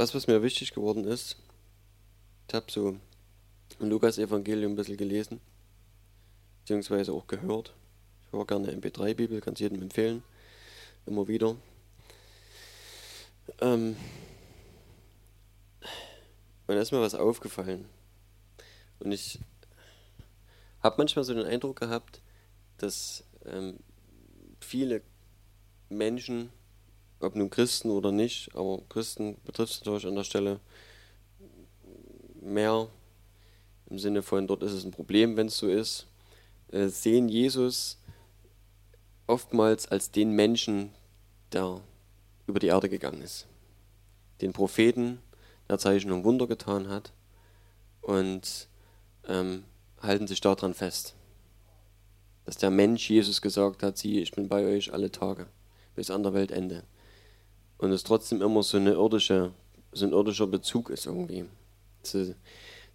was, was mir wichtig geworden ist, ich habe so im Lukas-Evangelium ein bisschen gelesen, beziehungsweise auch gehört. Ich höre gerne MP3-Bibel, kann es jedem empfehlen, immer wieder. Ähm, und da ist mir was aufgefallen. Und ich habe manchmal so den Eindruck gehabt, dass ähm, viele Menschen, ob nun Christen oder nicht, aber Christen betrifft es natürlich an der Stelle mehr im Sinne von, dort ist es ein Problem, wenn es so ist, äh, sehen Jesus oftmals als den Menschen, der über die Erde gegangen ist. Den Propheten, der Zeichen und Wunder getan hat und ähm, halten sich daran fest. Dass der Mensch Jesus gesagt hat, siehe, ich bin bei euch alle Tage bis an der Weltende. Und es trotzdem immer so, eine irdische, so ein irdischer Bezug ist irgendwie. Zu,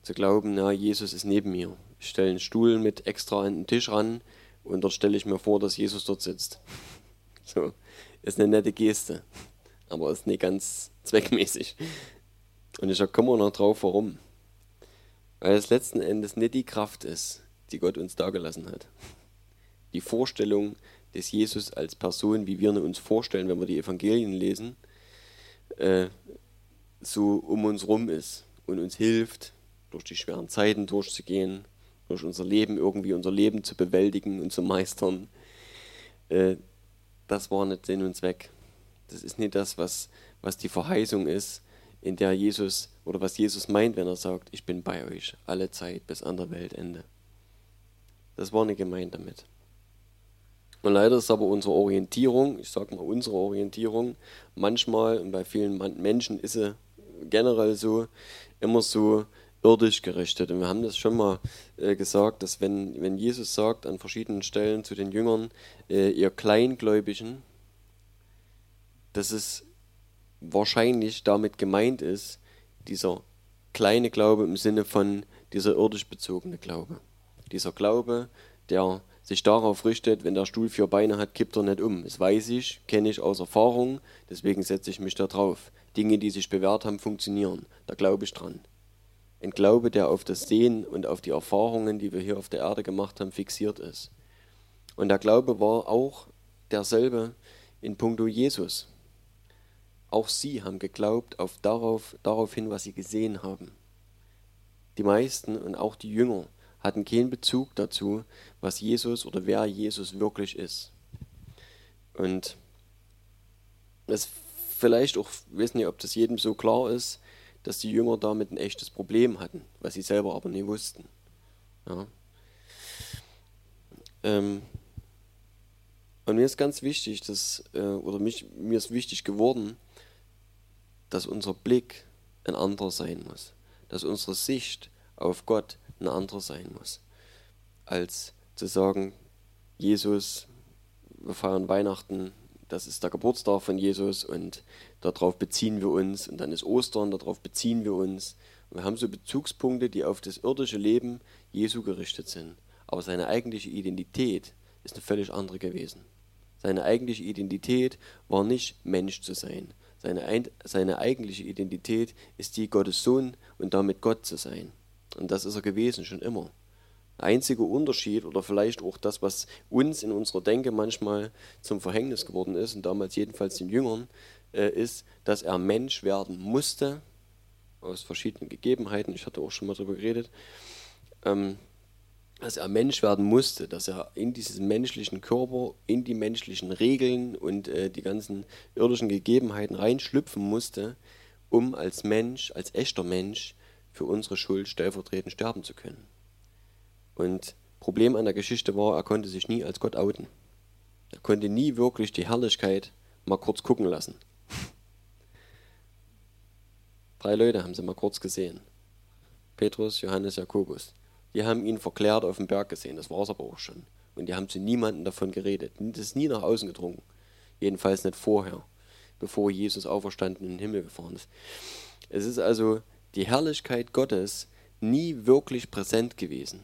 zu glauben, na, Jesus ist neben mir. Ich stelle einen Stuhl mit extra an den Tisch ran und dort stelle ich mir vor, dass Jesus dort sitzt. So, ist eine nette Geste, aber ist nicht ganz zweckmäßig. Und ich komme noch drauf, warum. Weil es letzten Endes nicht die Kraft ist, die Gott uns dagelassen hat. Die Vorstellung des Jesus als Person, wie wir uns vorstellen, wenn wir die Evangelien lesen, äh, so um uns rum ist und uns hilft, durch die schweren Zeiten durchzugehen, durch unser Leben irgendwie unser Leben zu bewältigen und zu meistern. Äh, das war nicht Sinn und Zweck. Das ist nicht das, was, was die Verheißung ist, in der Jesus oder was Jesus meint, wenn er sagt, ich bin bei euch alle Zeit bis an der Weltende. Das war nicht gemeint damit. Und leider ist aber unsere Orientierung, ich sage mal unsere Orientierung, manchmal und bei vielen Menschen ist sie generell so, immer so irdisch gerichtet. Und wir haben das schon mal äh, gesagt, dass wenn, wenn Jesus sagt an verschiedenen Stellen zu den Jüngern, äh, ihr Kleingläubigen, dass es wahrscheinlich damit gemeint ist, dieser kleine Glaube im Sinne von dieser irdisch bezogene Glaube. Dieser Glaube, der sich darauf richtet, wenn der Stuhl vier Beine hat, kippt er nicht um. Das weiß ich, kenne ich aus Erfahrung, deswegen setze ich mich da drauf. Dinge, die sich bewährt haben, funktionieren. Da glaube ich dran. Ein Glaube, der auf das Sehen und auf die Erfahrungen, die wir hier auf der Erde gemacht haben, fixiert ist. Und der Glaube war auch derselbe in puncto Jesus. Auch sie haben geglaubt auf darauf, daraufhin, was sie gesehen haben. Die meisten und auch die Jünger hatten keinen Bezug dazu, was Jesus oder wer Jesus wirklich ist. Und es vielleicht auch, weiß nicht, ob das jedem so klar ist, dass die Jünger damit ein echtes Problem hatten, was sie selber aber nie wussten. Ja. Ähm, und mir ist ganz wichtig, dass, äh, oder mich, mir ist wichtig geworden, dass unser Blick ein anderer sein muss, dass unsere Sicht auf Gott ein anderer sein muss, als zu sagen, Jesus, wir feiern Weihnachten, das ist der Geburtstag von Jesus und darauf beziehen wir uns und dann ist Ostern, darauf beziehen wir uns. Und wir haben so Bezugspunkte, die auf das irdische Leben Jesu gerichtet sind. Aber seine eigentliche Identität ist eine völlig andere gewesen. Seine eigentliche Identität war nicht Mensch zu sein, seine, seine eigentliche Identität ist die Gottes Sohn und damit Gott zu sein. Und das ist er gewesen, schon immer. Der einzige Unterschied oder vielleicht auch das, was uns in unserer Denke manchmal zum Verhängnis geworden ist, und damals jedenfalls den Jüngern, äh, ist, dass er Mensch werden musste, aus verschiedenen Gegebenheiten, ich hatte auch schon mal darüber geredet, ähm, dass er Mensch werden musste, dass er in diesen menschlichen Körper, in die menschlichen Regeln und äh, die ganzen irdischen Gegebenheiten reinschlüpfen musste, um als Mensch, als echter Mensch für unsere Schuld stellvertretend sterben zu können. Und Problem an der Geschichte war, er konnte sich nie als Gott outen. Er konnte nie wirklich die Herrlichkeit mal kurz gucken lassen. Drei Leute haben sie mal kurz gesehen. Petrus, Johannes, Jakobus. Die haben ihn verklärt auf dem Berg gesehen, das war es aber auch schon. Und die haben zu niemandem davon geredet. Das ist nie nach außen gedrungen. Jedenfalls nicht vorher, bevor Jesus auferstanden in den Himmel gefahren ist. Es ist also die Herrlichkeit Gottes nie wirklich präsent gewesen.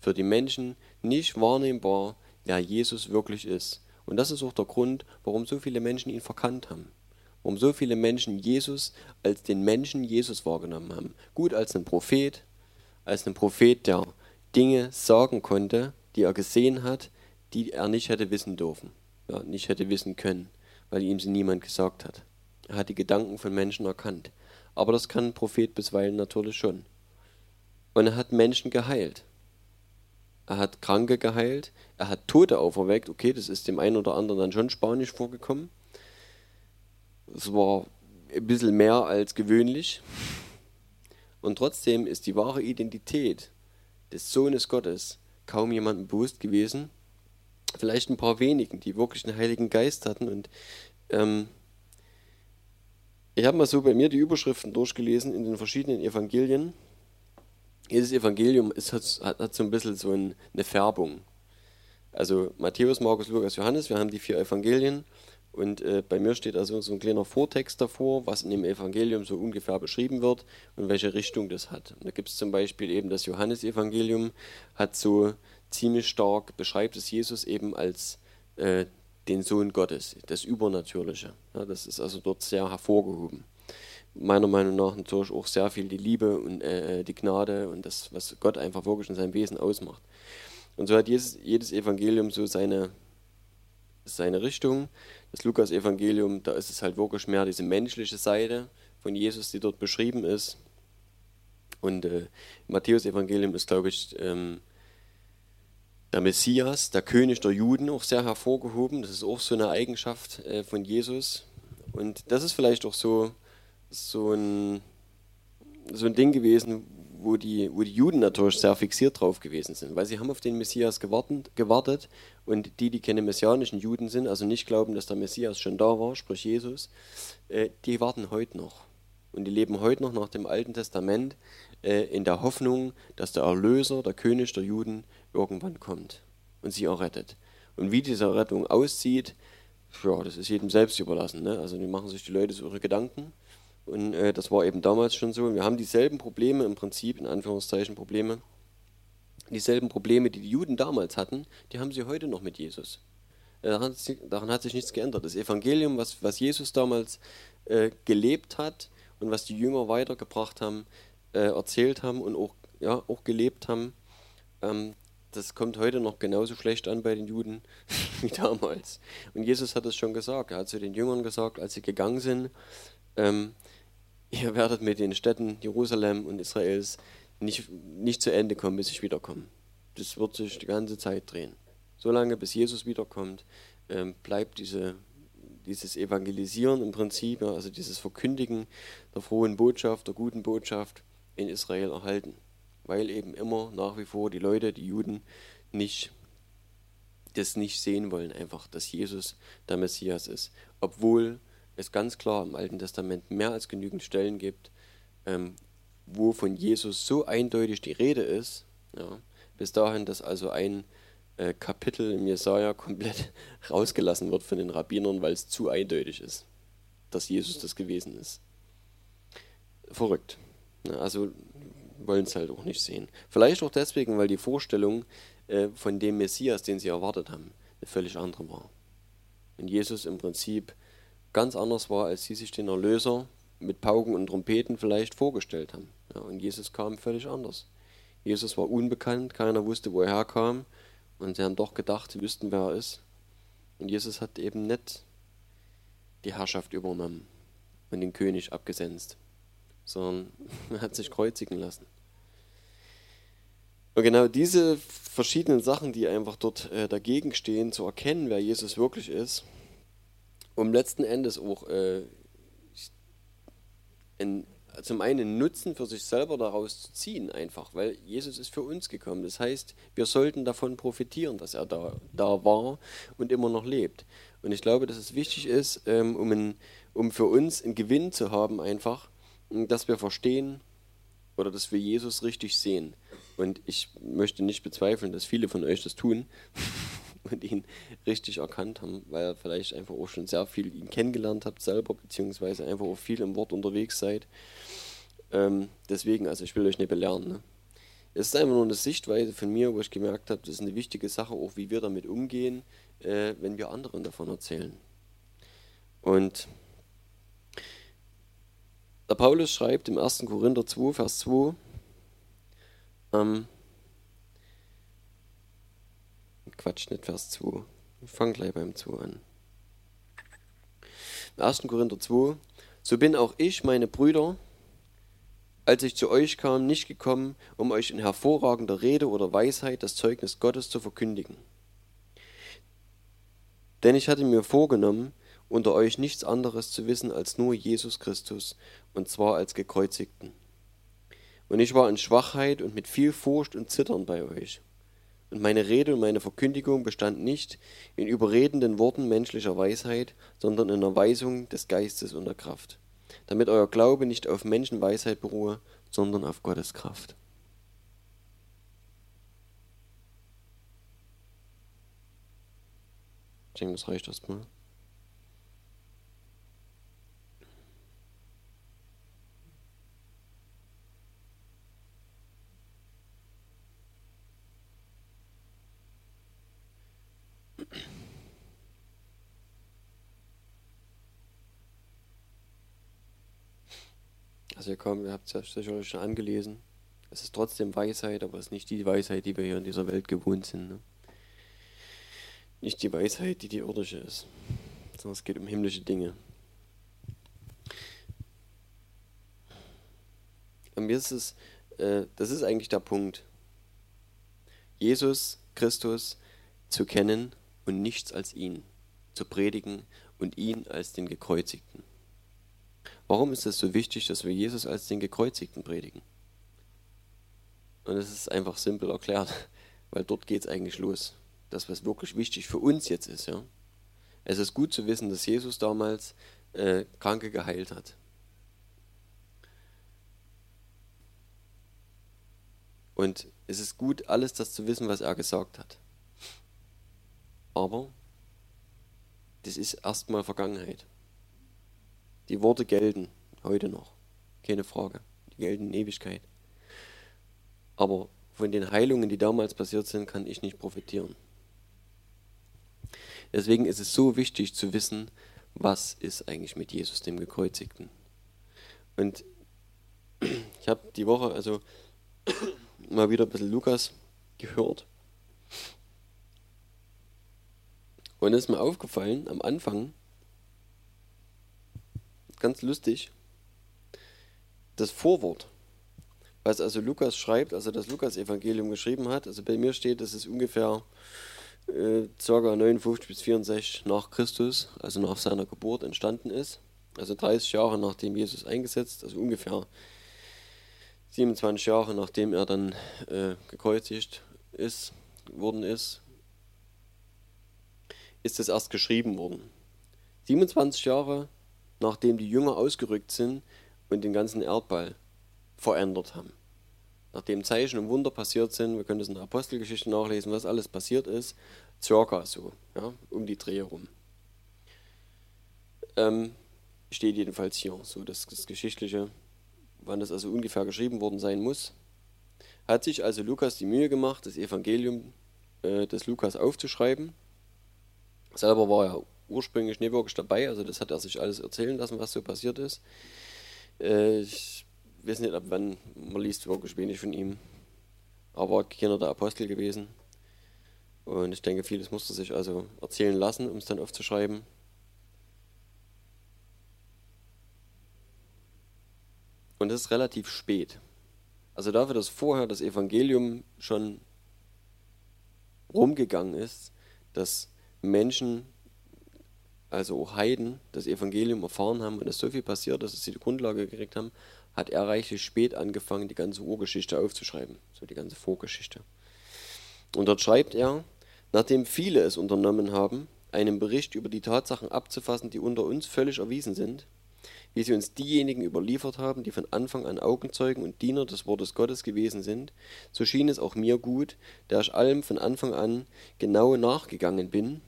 Für die Menschen nicht wahrnehmbar, wer Jesus wirklich ist. Und das ist auch der Grund, warum so viele Menschen ihn verkannt haben. warum so viele Menschen Jesus als den Menschen Jesus wahrgenommen haben. Gut als ein Prophet, als ein Prophet, der Dinge sagen konnte, die er gesehen hat, die er nicht hätte wissen dürfen, ja, nicht hätte wissen können, weil ihm sie niemand gesagt hat. Er hat die Gedanken von Menschen erkannt. Aber das kann ein Prophet bisweilen natürlich schon. Und er hat Menschen geheilt. Er hat Kranke geheilt, er hat Tote auferweckt. Okay, das ist dem einen oder anderen dann schon spanisch vorgekommen. Es war ein bisschen mehr als gewöhnlich. Und trotzdem ist die wahre Identität des Sohnes Gottes kaum jemandem bewusst gewesen. Vielleicht ein paar wenigen, die wirklich einen Heiligen Geist hatten. Und ähm, ich habe mal so bei mir die Überschriften durchgelesen in den verschiedenen Evangelien. Jedes Evangelium ist, hat, hat so ein bisschen so ein, eine Färbung. Also Matthäus, Markus, Lukas, Johannes, wir haben die vier Evangelien und äh, bei mir steht also so ein kleiner Vortext davor, was in dem Evangelium so ungefähr beschrieben wird und welche Richtung das hat. Und da gibt es zum Beispiel eben das Johannesevangelium, hat so ziemlich stark, beschreibt es Jesus eben als äh, den Sohn Gottes, das Übernatürliche. Ja, das ist also dort sehr hervorgehoben. Meiner Meinung nach natürlich auch sehr viel die Liebe und äh, die Gnade und das, was Gott einfach wirklich in seinem Wesen ausmacht. Und so hat jedes, jedes Evangelium so seine, seine Richtung. Das Lukas-Evangelium, da ist es halt wirklich mehr diese menschliche Seite von Jesus, die dort beschrieben ist. Und äh, Matthäus-Evangelium ist, glaube ich, ähm, der Messias, der König der Juden, auch sehr hervorgehoben. Das ist auch so eine Eigenschaft äh, von Jesus. Und das ist vielleicht auch so, so, ein, so ein Ding gewesen, wo die, wo die Juden natürlich sehr fixiert drauf gewesen sind, weil sie haben auf den Messias gewartet, gewartet und die, die keine messianischen Juden sind, also nicht glauben, dass der Messias schon da war, sprich Jesus, äh, die warten heute noch. Und die leben heute noch nach dem Alten Testament äh, in der Hoffnung, dass der Erlöser, der König der Juden, irgendwann kommt und sie errettet. Und wie diese Rettung aussieht, ja, das ist jedem selbst überlassen. Ne? Also die machen sich die Leute so ihre Gedanken. Und äh, das war eben damals schon so. Wir haben dieselben Probleme im Prinzip, in Anführungszeichen Probleme. Dieselben Probleme, die die Juden damals hatten, die haben sie heute noch mit Jesus. Äh, daran, daran hat sich nichts geändert. Das Evangelium, was, was Jesus damals äh, gelebt hat und was die Jünger weitergebracht haben, äh, erzählt haben und auch, ja, auch gelebt haben, ähm, das kommt heute noch genauso schlecht an bei den Juden wie damals. Und Jesus hat es schon gesagt. Er hat zu den Jüngern gesagt, als sie gegangen sind, ähm, ihr werdet mit den Städten Jerusalem und Israels nicht, nicht zu Ende kommen, bis ich wiederkomme. Das wird sich die ganze Zeit drehen. Solange bis Jesus wiederkommt, ähm, bleibt diese, dieses Evangelisieren im Prinzip, also dieses Verkündigen der frohen Botschaft, der guten Botschaft in Israel erhalten weil eben immer nach wie vor die Leute, die Juden, nicht das nicht sehen wollen, einfach, dass Jesus der Messias ist. Obwohl es ganz klar im Alten Testament mehr als genügend Stellen gibt, ähm, wo von Jesus so eindeutig die Rede ist, ja, bis dahin, dass also ein äh, Kapitel im Jesaja komplett rausgelassen wird von den Rabbinern, weil es zu eindeutig ist, dass Jesus das gewesen ist. Verrückt. Ja, also wollen es halt auch nicht sehen. Vielleicht auch deswegen, weil die Vorstellung äh, von dem Messias, den sie erwartet haben, eine völlig andere war. Und Jesus im Prinzip ganz anders war, als sie sich den Erlöser mit Pauken und Trompeten vielleicht vorgestellt haben. Ja, und Jesus kam völlig anders. Jesus war unbekannt, keiner wusste, wo er herkam. Und sie haben doch gedacht, sie wüssten, wer er ist. Und Jesus hat eben nicht die Herrschaft übernommen und den König abgesenzt sondern er hat sich kreuzigen lassen. Und genau diese verschiedenen Sachen, die einfach dort äh, dagegen stehen, zu erkennen, wer Jesus wirklich ist, um letzten Endes auch äh, in, zum einen Nutzen für sich selber daraus zu ziehen, einfach, weil Jesus ist für uns gekommen. Das heißt, wir sollten davon profitieren, dass er da, da war und immer noch lebt. Und ich glaube, dass es wichtig ist, ähm, um, ein, um für uns einen Gewinn zu haben, einfach, dass wir verstehen oder dass wir Jesus richtig sehen. Und ich möchte nicht bezweifeln, dass viele von euch das tun und ihn richtig erkannt haben, weil ihr vielleicht einfach auch schon sehr viel ihn kennengelernt habt selber, beziehungsweise einfach auch viel im Wort unterwegs seid. Ähm, deswegen, also ich will euch nicht belehren. Ne? Es ist einfach nur eine Sichtweise von mir, wo ich gemerkt habe, das ist eine wichtige Sache, auch wie wir damit umgehen, äh, wenn wir anderen davon erzählen. Und Der Paulus schreibt im 1. Korinther 2, Vers 2, ähm, Quatsch, nicht Vers 2. Ich fange gleich beim 2 an. Im 1. Korinther 2, so bin auch ich, meine Brüder, als ich zu euch kam, nicht gekommen, um euch in hervorragender Rede oder Weisheit das Zeugnis Gottes zu verkündigen. Denn ich hatte mir vorgenommen, unter euch nichts anderes zu wissen als nur Jesus Christus, und zwar als gekreuzigten. Und ich war in Schwachheit und mit viel Furcht und Zittern bei euch. Und meine Rede und meine Verkündigung bestand nicht in überredenden Worten menschlicher Weisheit, sondern in der Weisung des Geistes und der Kraft, damit euer Glaube nicht auf Menschenweisheit beruhe, sondern auf Gottes Kraft. Ich denke, das reicht erstmal. Ihr kommt, ihr habt es sicherlich schon angelesen. Es ist trotzdem Weisheit, aber es ist nicht die Weisheit, die wir hier in dieser Welt gewohnt sind. Ne? Nicht die Weisheit, die die irdische ist, sondern es geht um himmlische Dinge. Und mir ist es, äh, das ist eigentlich der Punkt. Jesus Christus zu kennen und nichts als ihn zu predigen und ihn als den Gekreuzigten. Warum ist es so wichtig, dass wir Jesus als den Gekreuzigten predigen? Und es ist einfach simpel erklärt, weil dort geht es eigentlich los. Das, was wirklich wichtig für uns jetzt ist. Ja? Es ist gut zu wissen, dass Jesus damals äh, Kranke geheilt hat. Und es ist gut, alles das zu wissen, was er gesagt hat. Aber das ist erstmal Vergangenheit. Die Worte gelten heute noch, keine Frage. Die gelten in Ewigkeit. Aber von den Heilungen, die damals passiert sind, kann ich nicht profitieren. Deswegen ist es so wichtig zu wissen, was ist eigentlich mit Jesus, dem Gekreuzigten. Und ich habe die Woche also mal wieder ein bisschen Lukas gehört Und es ist mir aufgefallen, am Anfang, ganz lustig, das Vorwort, was also Lukas schreibt, also das Lukas-Evangelium geschrieben hat, also bei mir steht, dass es ungefähr äh, ca. 59 bis 64 nach Christus, also nach seiner Geburt entstanden ist. Also 30 Jahre nachdem Jesus eingesetzt, also ungefähr 27 Jahre nachdem er dann äh, gekreuzigt ist, worden ist, ist es erst geschrieben worden. 27 Jahre nachdem die Jünger ausgerückt sind und den ganzen Erdball verändert haben. Nachdem Zeichen und Wunder passiert sind, wir können das in der Apostelgeschichte nachlesen, was alles passiert ist, circa so, ja, um die Dreh herum. Ähm, steht jedenfalls hier, so das, das Geschichtliche, wann das also ungefähr geschrieben worden sein muss. Hat sich also Lukas die Mühe gemacht, das Evangelium äh, des Lukas aufzuschreiben Selber war er ursprünglich nicht wirklich dabei, also das hat er sich alles erzählen lassen, was so passiert ist. Äh, ich weiß nicht, ab wann, man liest wirklich wenig von ihm, aber keiner der Apostel gewesen. Und ich denke, vieles musste sich also erzählen lassen, um es dann aufzuschreiben. Und es ist relativ spät. Also dafür, dass vorher das Evangelium schon rumgegangen ist, dass Menschen, also auch Heiden, das Evangelium erfahren haben und es so viel passiert, dass sie die Grundlage gekriegt haben, hat er reichlich spät angefangen, die ganze Urgeschichte aufzuschreiben, so die ganze Vorgeschichte. Und dort schreibt er, nachdem viele es unternommen haben, einen Bericht über die Tatsachen abzufassen, die unter uns völlig erwiesen sind, wie sie uns diejenigen überliefert haben, die von Anfang an Augenzeugen und Diener des Wortes Gottes gewesen sind, so schien es auch mir gut, der ich allem von Anfang an genau nachgegangen bin,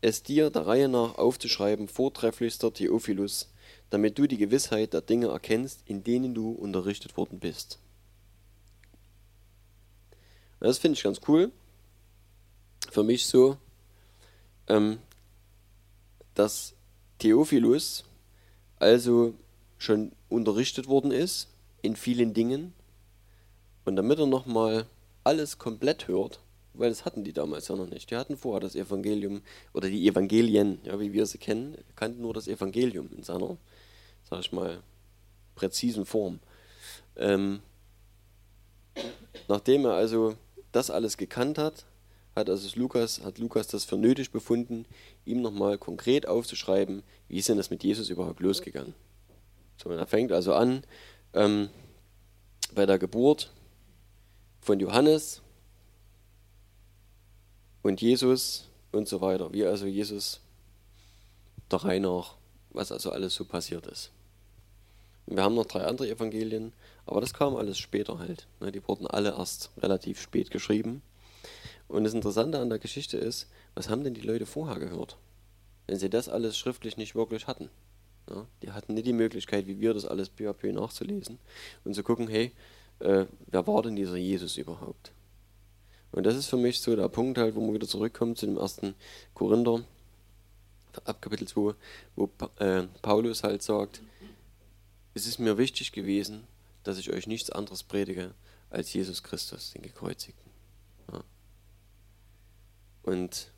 es dir der Reihe nach aufzuschreiben, vortrefflichster Theophilus, damit du die Gewissheit der Dinge erkennst, in denen du unterrichtet worden bist. Das finde ich ganz cool. Für mich so, ähm, dass Theophilus also schon unterrichtet worden ist in vielen Dingen. Und damit er nochmal alles komplett hört, weil das hatten die damals ja noch nicht. Die hatten vorher das Evangelium oder die Evangelien, ja, wie wir sie kennen, kannten nur das Evangelium in seiner, sag ich mal, präzisen Form. Ähm, nachdem er also das alles gekannt hat, hat also Lukas, hat Lukas das für nötig befunden, ihm nochmal konkret aufzuschreiben, wie ist denn das mit Jesus überhaupt losgegangen. So, er fängt also an ähm, bei der Geburt von Johannes und Jesus und so weiter, wie also Jesus der Reihe nach, was also alles so passiert ist. Wir haben noch drei andere Evangelien, aber das kam alles später halt. Ne? Die wurden alle erst relativ spät geschrieben. Und das Interessante an der Geschichte ist, was haben denn die Leute vorher gehört? Wenn sie das alles schriftlich nicht wirklich hatten. Die hatten nicht die Möglichkeit, wie wir das alles peu à peu nachzulesen und zu gucken, hey, äh, wer war denn dieser Jesus überhaupt? Und das ist für mich so der Punkt halt, wo man wieder zurückkommt zu dem ersten Korinther, ab Kapitel 2, wo äh, Paulus halt sagt, es ist mir wichtig gewesen, dass ich euch nichts anderes predige als Jesus Christus, den Gekreuzigten. Ja. Und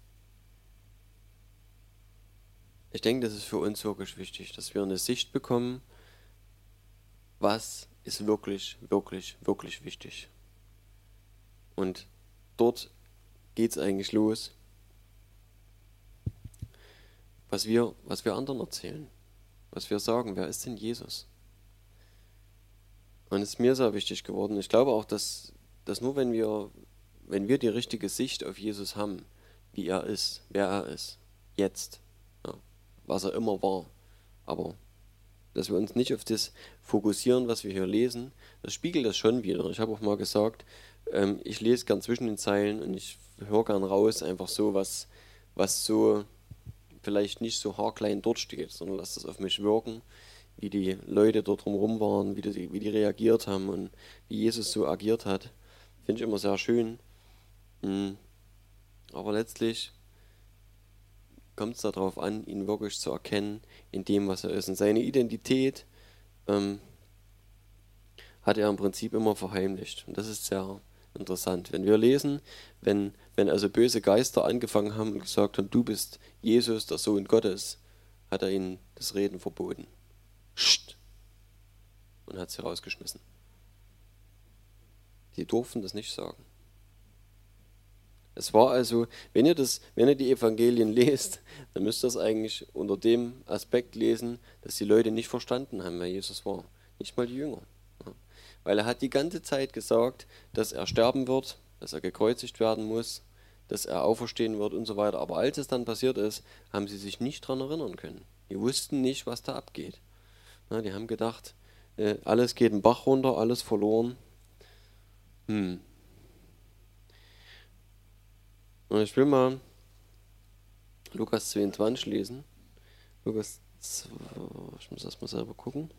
ich denke, das ist für uns wirklich wichtig, dass wir eine Sicht bekommen, was ist wirklich, wirklich, wirklich wichtig. Und dort geht es eigentlich los, was wir, was wir anderen erzählen, was wir sagen, wer ist denn Jesus? Und es ist mir sehr wichtig geworden. Ich glaube auch, dass, dass nur wenn wir, wenn wir die richtige Sicht auf Jesus haben, wie er ist, wer er ist, jetzt, ja, was er immer war, aber dass wir uns nicht auf das fokussieren, was wir hier lesen, das spiegelt das schon wieder. Ich habe auch mal gesagt, ähm, ich lese gern zwischen den Zeilen und ich höre gern raus, einfach so, was, was so vielleicht nicht so haarklein dort steht, sondern lass das auf mich wirken, wie die Leute dort drumherum waren, wie die, wie die reagiert haben und wie Jesus so agiert hat. Finde ich immer sehr schön. Mhm. Aber letztlich kommt es darauf an, ihn wirklich zu erkennen in dem, was er ist. Und seine Identität ähm, hat er im Prinzip immer verheimlicht. Und das ist sehr interessant. Wenn wir lesen, wenn, wenn also böse Geister angefangen haben und gesagt haben, du bist Jesus, der Sohn Gottes, hat er ihnen das Reden verboten. Psst. Und hat sie rausgeschmissen. Sie durften das nicht sagen. Es war also, wenn ihr, das, wenn ihr die Evangelien lest, dann müsst ihr das eigentlich unter dem Aspekt lesen, dass die Leute nicht verstanden haben, wer Jesus war. Nicht mal die Jünger. Weil er hat die ganze Zeit gesagt, dass er sterben wird, dass er gekreuzigt werden muss, dass er auferstehen wird und so weiter. Aber als es dann passiert ist, haben sie sich nicht daran erinnern können. Die wussten nicht, was da abgeht. Na, die haben gedacht, äh, alles geht den Bach runter, alles verloren. Hm, und ich will mal Lukas 22 lesen. Lukas 2, ich muss erstmal selber gucken.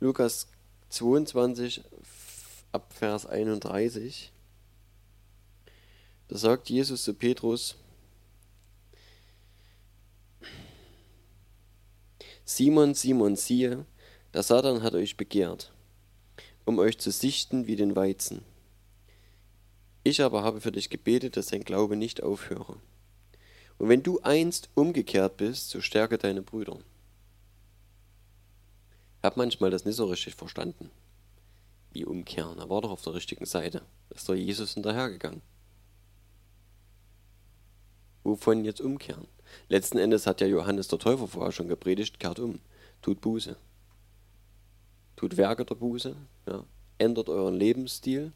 Lukas 22 ab Vers 31. Da sagt Jesus zu Petrus, Simon, Simon, siehe, der Satan hat euch begehrt, um euch zu sichten wie den Weizen. Ich aber habe für dich gebetet, dass dein Glaube nicht aufhöre. Und wenn du einst umgekehrt bist, so stärke deine Brüder. Ich habe manchmal das nicht so richtig verstanden. Wie umkehren? Er war doch auf der richtigen Seite. Ist doch Jesus hinterhergegangen. Wovon jetzt umkehren? Letzten Endes hat ja Johannes der Täufer vorher schon gepredigt, kehrt um, tut Buße tut Werke der Buße, ja, ändert euren Lebensstil.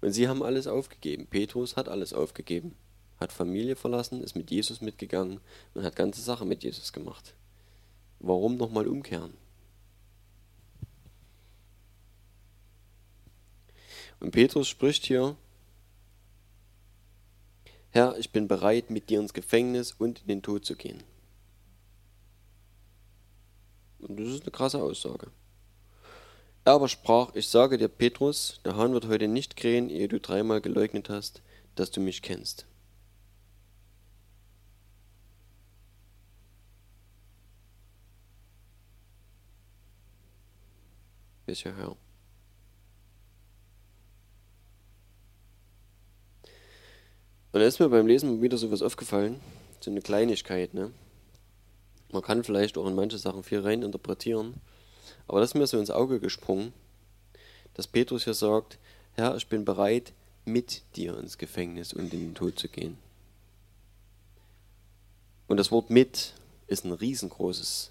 Und sie haben alles aufgegeben. Petrus hat alles aufgegeben, hat Familie verlassen, ist mit Jesus mitgegangen und hat ganze Sachen mit Jesus gemacht. Warum nochmal umkehren? Und Petrus spricht hier, Herr, ich bin bereit, mit dir ins Gefängnis und in den Tod zu gehen. Und das ist eine krasse Aussage. Er aber sprach, ich sage dir, Petrus, der Hahn wird heute nicht krähen, ehe du dreimal geleugnet hast, dass du mich kennst. Welcher Herr? Und da ist mir beim Lesen wieder so was aufgefallen, so eine Kleinigkeit, ne? Man kann vielleicht auch in manche Sachen viel rein interpretieren, aber das ist mir so ins Auge gesprungen, dass Petrus hier sagt, Herr, ich bin bereit, mit dir ins Gefängnis und in den Tod zu gehen. Und das Wort mit ist ein riesengroßes,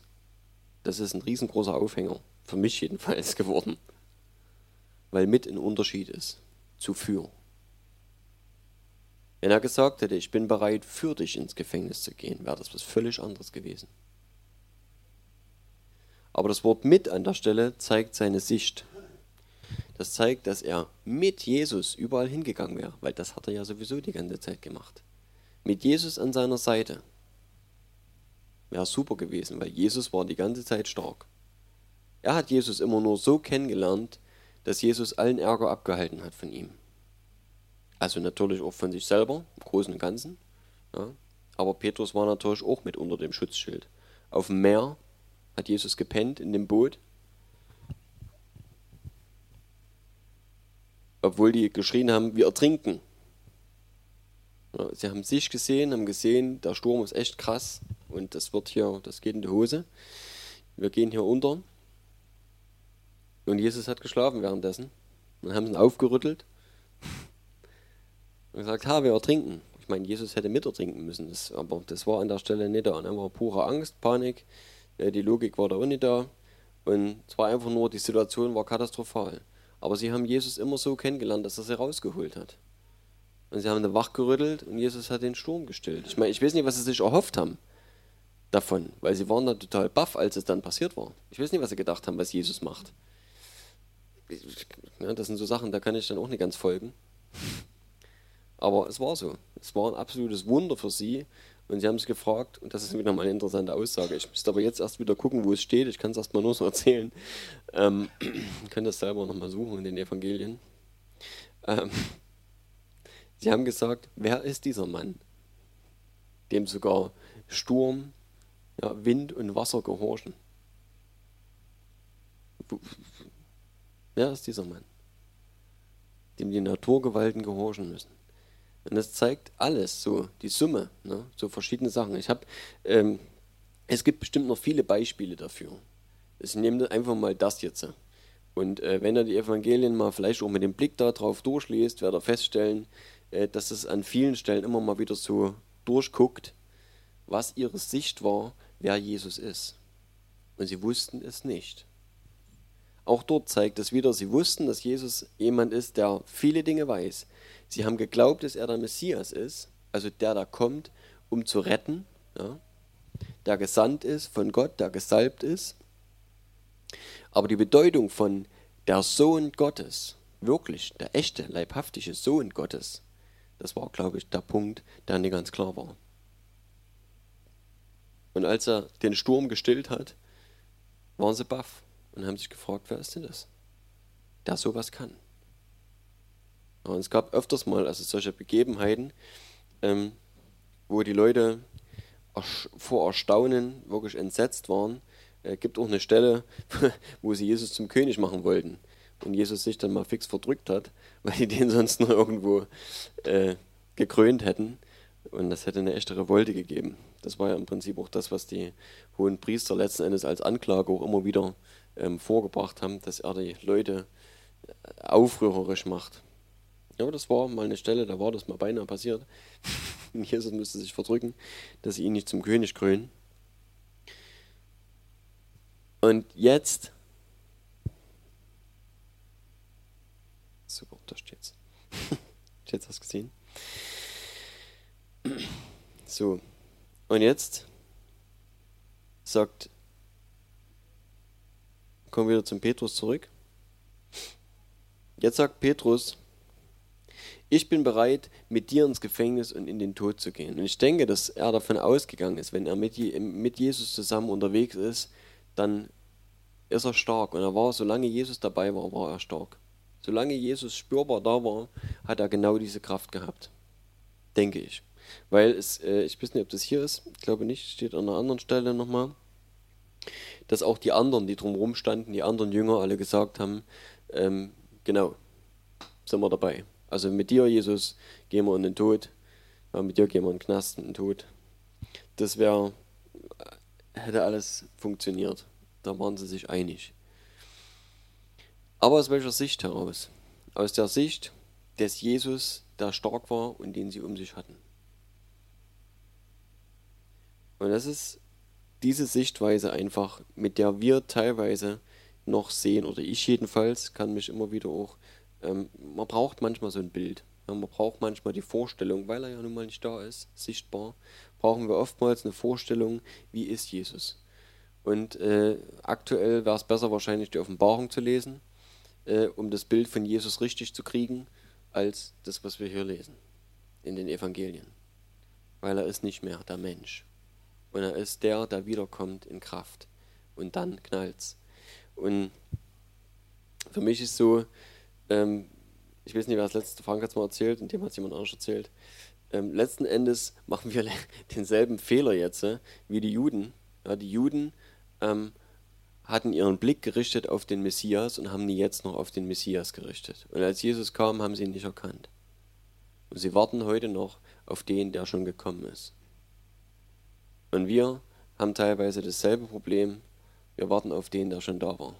das ist ein riesengroßer Aufhänger, für mich jedenfalls geworden, weil mit ein Unterschied ist zu für. Wenn er gesagt hätte, ich bin bereit, für dich ins Gefängnis zu gehen, wäre das was völlig anderes gewesen. Aber das Wort mit an der Stelle zeigt seine Sicht. Das zeigt, dass er mit Jesus überall hingegangen wäre, weil das hat er ja sowieso die ganze Zeit gemacht. Mit Jesus an seiner Seite wäre super gewesen, weil Jesus war die ganze Zeit stark. Er hat Jesus immer nur so kennengelernt, dass Jesus allen Ärger abgehalten hat von ihm. Also natürlich auch von sich selber, im Großen und Ganzen. Ja. Aber Petrus war natürlich auch mit unter dem Schutzschild. Auf dem Meer hat Jesus gepennt in dem Boot. Obwohl die geschrien haben, wir ertrinken. Sie haben sich gesehen, haben gesehen, der Sturm ist echt krass und das wird hier, das geht in die Hose. Wir gehen hier unter. Und Jesus hat geschlafen währenddessen. Dann haben sie ihn aufgerüttelt und gesagt, ha, wir ertrinken. Ich meine, Jesus hätte mit ertrinken müssen, das, aber das war an der Stelle nicht da. Da war pure Angst, Panik, die Logik war da auch nicht da. Und es war einfach nur, die Situation war katastrophal. Aber sie haben Jesus immer so kennengelernt, dass er sie rausgeholt hat. Und sie haben eine wachgerüttelt und Jesus hat den Sturm gestillt. Ich meine, ich weiß nicht, was sie sich erhofft haben davon, weil sie waren da total baff, als es dann passiert war. Ich weiß nicht, was sie gedacht haben, was Jesus macht. Ja, das sind so Sachen, da kann ich dann auch nicht ganz folgen. Aber es war so. Es war ein absolutes Wunder für sie. Und sie haben sich gefragt, und das ist wieder mal eine interessante Aussage. Ich müsste aber jetzt erst wieder gucken, wo es steht. Ich kann es erst mal nur so erzählen. Ähm, kann das selber nochmal suchen in den Evangelien. Ähm, sie haben gesagt, wer ist dieser Mann, dem sogar Sturm, ja, Wind und Wasser gehorchen? Wer ist dieser Mann, dem die Naturgewalten gehorchen müssen? Und das zeigt alles, so die Summe, ne? so verschiedene Sachen. Ich habe, ähm, es gibt bestimmt noch viele Beispiele dafür. Ich nehme einfach mal das jetzt. Und äh, wenn ihr die Evangelien mal vielleicht auch mit dem Blick darauf durchliest, werdet ihr feststellen, äh, dass es an vielen Stellen immer mal wieder so durchguckt, was ihre Sicht war, wer Jesus ist. Und sie wussten es nicht. Auch dort zeigt es wieder, sie wussten, dass Jesus jemand ist, der viele Dinge weiß, Sie haben geglaubt, dass er der Messias ist, also der da kommt, um zu retten, ja, der gesandt ist von Gott, der gesalbt ist. Aber die Bedeutung von der Sohn Gottes, wirklich der echte, leibhaftige Sohn Gottes, das war, glaube ich, der Punkt, der nicht ganz klar war. Und als er den Sturm gestillt hat, waren sie baff und haben sich gefragt, wer ist denn das, der sowas kann. Und es gab öfters mal also solche Begebenheiten, ähm, wo die Leute vor Erstaunen wirklich entsetzt waren. Es äh, gibt auch eine Stelle, wo sie Jesus zum König machen wollten und Jesus sich dann mal fix verdrückt hat, weil die den sonst noch irgendwo äh, gekrönt hätten. Und das hätte eine echte Revolte gegeben. Das war ja im Prinzip auch das, was die hohen Priester letzten Endes als Anklage auch immer wieder ähm, vorgebracht haben, dass er die Leute äh, aufrührerisch macht. Ja, das war mal eine Stelle, da war das mal beinahe passiert. Jesus musste sich verdrücken, dass sie ihn nicht zum König krönen. Und jetzt. Super, da steht's. jetzt hast du gesehen. So. Und jetzt sagt, kommen wir wieder zum Petrus zurück. Jetzt sagt Petrus, ich bin bereit, mit dir ins Gefängnis und in den Tod zu gehen. Und ich denke, dass er davon ausgegangen ist, wenn er mit, mit Jesus zusammen unterwegs ist, dann ist er stark. Und er war, solange Jesus dabei war, war er stark. Solange Jesus spürbar da war, hat er genau diese Kraft gehabt. Denke ich. Weil es, äh, ich weiß nicht, ob das hier ist, ich glaube nicht, steht an einer anderen Stelle nochmal, dass auch die anderen, die drumherum standen, die anderen Jünger alle gesagt haben, ähm, genau, sind wir dabei. Also mit dir, Jesus, gehen wir in den Tod, mit dir gehen wir in den Knast, in den Tod. Das wäre, hätte alles funktioniert. Da waren sie sich einig. Aber aus welcher Sicht heraus? Aus der Sicht des Jesus, der stark war und den sie um sich hatten. Und das ist diese Sichtweise einfach, mit der wir teilweise noch sehen, oder ich jedenfalls kann mich immer wieder auch, ähm, man braucht manchmal so ein Bild. Man braucht manchmal die Vorstellung, weil er ja nun mal nicht da ist, sichtbar, brauchen wir oftmals eine Vorstellung, wie ist Jesus. Und äh, aktuell wäre es besser wahrscheinlich die Offenbarung zu lesen, äh, um das Bild von Jesus richtig zu kriegen, als das, was wir hier lesen in den Evangelien. Weil er ist nicht mehr der Mensch. Und er ist der, der wiederkommt in Kraft. Und dann knallt's. Und für mich ist so, ähm, ich weiß nicht, wer das letzte Frank hat mal erzählt, und dem hat es jemand anderes erzählt. Ähm, letzten Endes machen wir denselben Fehler jetzt äh, wie die Juden. Ja, die Juden ähm, hatten ihren Blick gerichtet auf den Messias und haben die jetzt noch auf den Messias gerichtet. Und als Jesus kam, haben sie ihn nicht erkannt. Und sie warten heute noch auf den, der schon gekommen ist. Und wir haben teilweise dasselbe Problem. Wir warten auf den, der schon da war.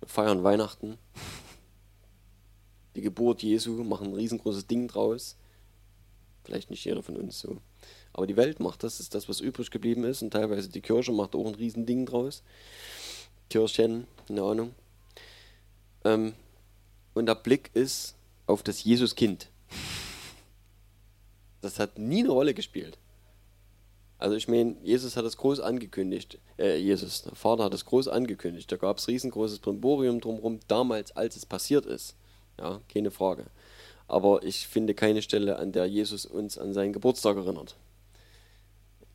Wir feiern Weihnachten, die Geburt Jesu, machen ein riesengroßes Ding draus. Vielleicht nicht jeder von uns so. Aber die Welt macht das, ist das, was übrig geblieben ist. Und teilweise die Kirche macht auch ein Riesending draus. Kirchen, keine Ahnung. Ähm, und der Blick ist auf das Jesuskind. Das hat nie eine Rolle gespielt. Also ich meine, Jesus hat es groß angekündigt. Äh, Jesus, der Vater hat es groß angekündigt. Da gab es riesengroßes Brimborium drumherum, damals, als es passiert ist. Ja, keine Frage. Aber ich finde keine Stelle, an der Jesus uns an seinen Geburtstag erinnert.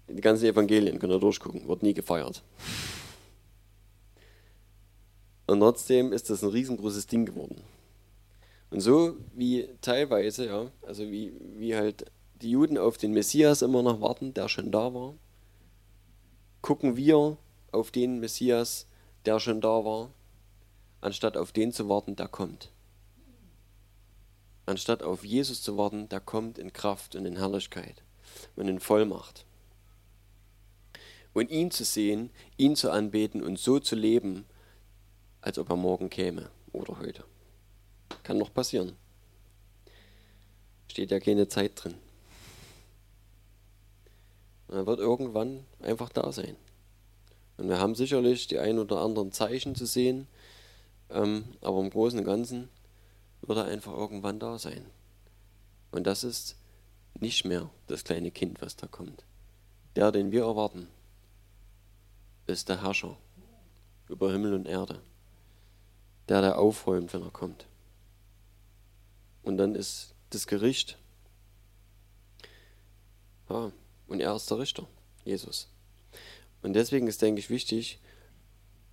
Die ganzen Evangelien könnt ihr durchgucken, wird nie gefeiert. Und trotzdem ist das ein riesengroßes Ding geworden. Und so wie teilweise, ja, also wie, wie halt die Juden auf den Messias immer noch warten, der schon da war, gucken wir auf den Messias, der schon da war, anstatt auf den zu warten, der kommt. Anstatt auf Jesus zu warten, der kommt in Kraft und in Herrlichkeit und in Vollmacht. Und ihn zu sehen, ihn zu anbeten und so zu leben, als ob er morgen käme oder heute. Kann noch passieren. Steht ja keine Zeit drin. Und er wird irgendwann einfach da sein. Und wir haben sicherlich die ein oder anderen Zeichen zu sehen, ähm, aber im Großen und Ganzen wird er einfach irgendwann da sein. Und das ist nicht mehr das kleine Kind, was da kommt. Der, den wir erwarten, ist der Herrscher über Himmel und Erde. Der, der aufräumt, wenn er kommt. Und dann ist das Gericht. Ja, und er ist der Richter, Jesus. Und deswegen ist, denke ich, wichtig,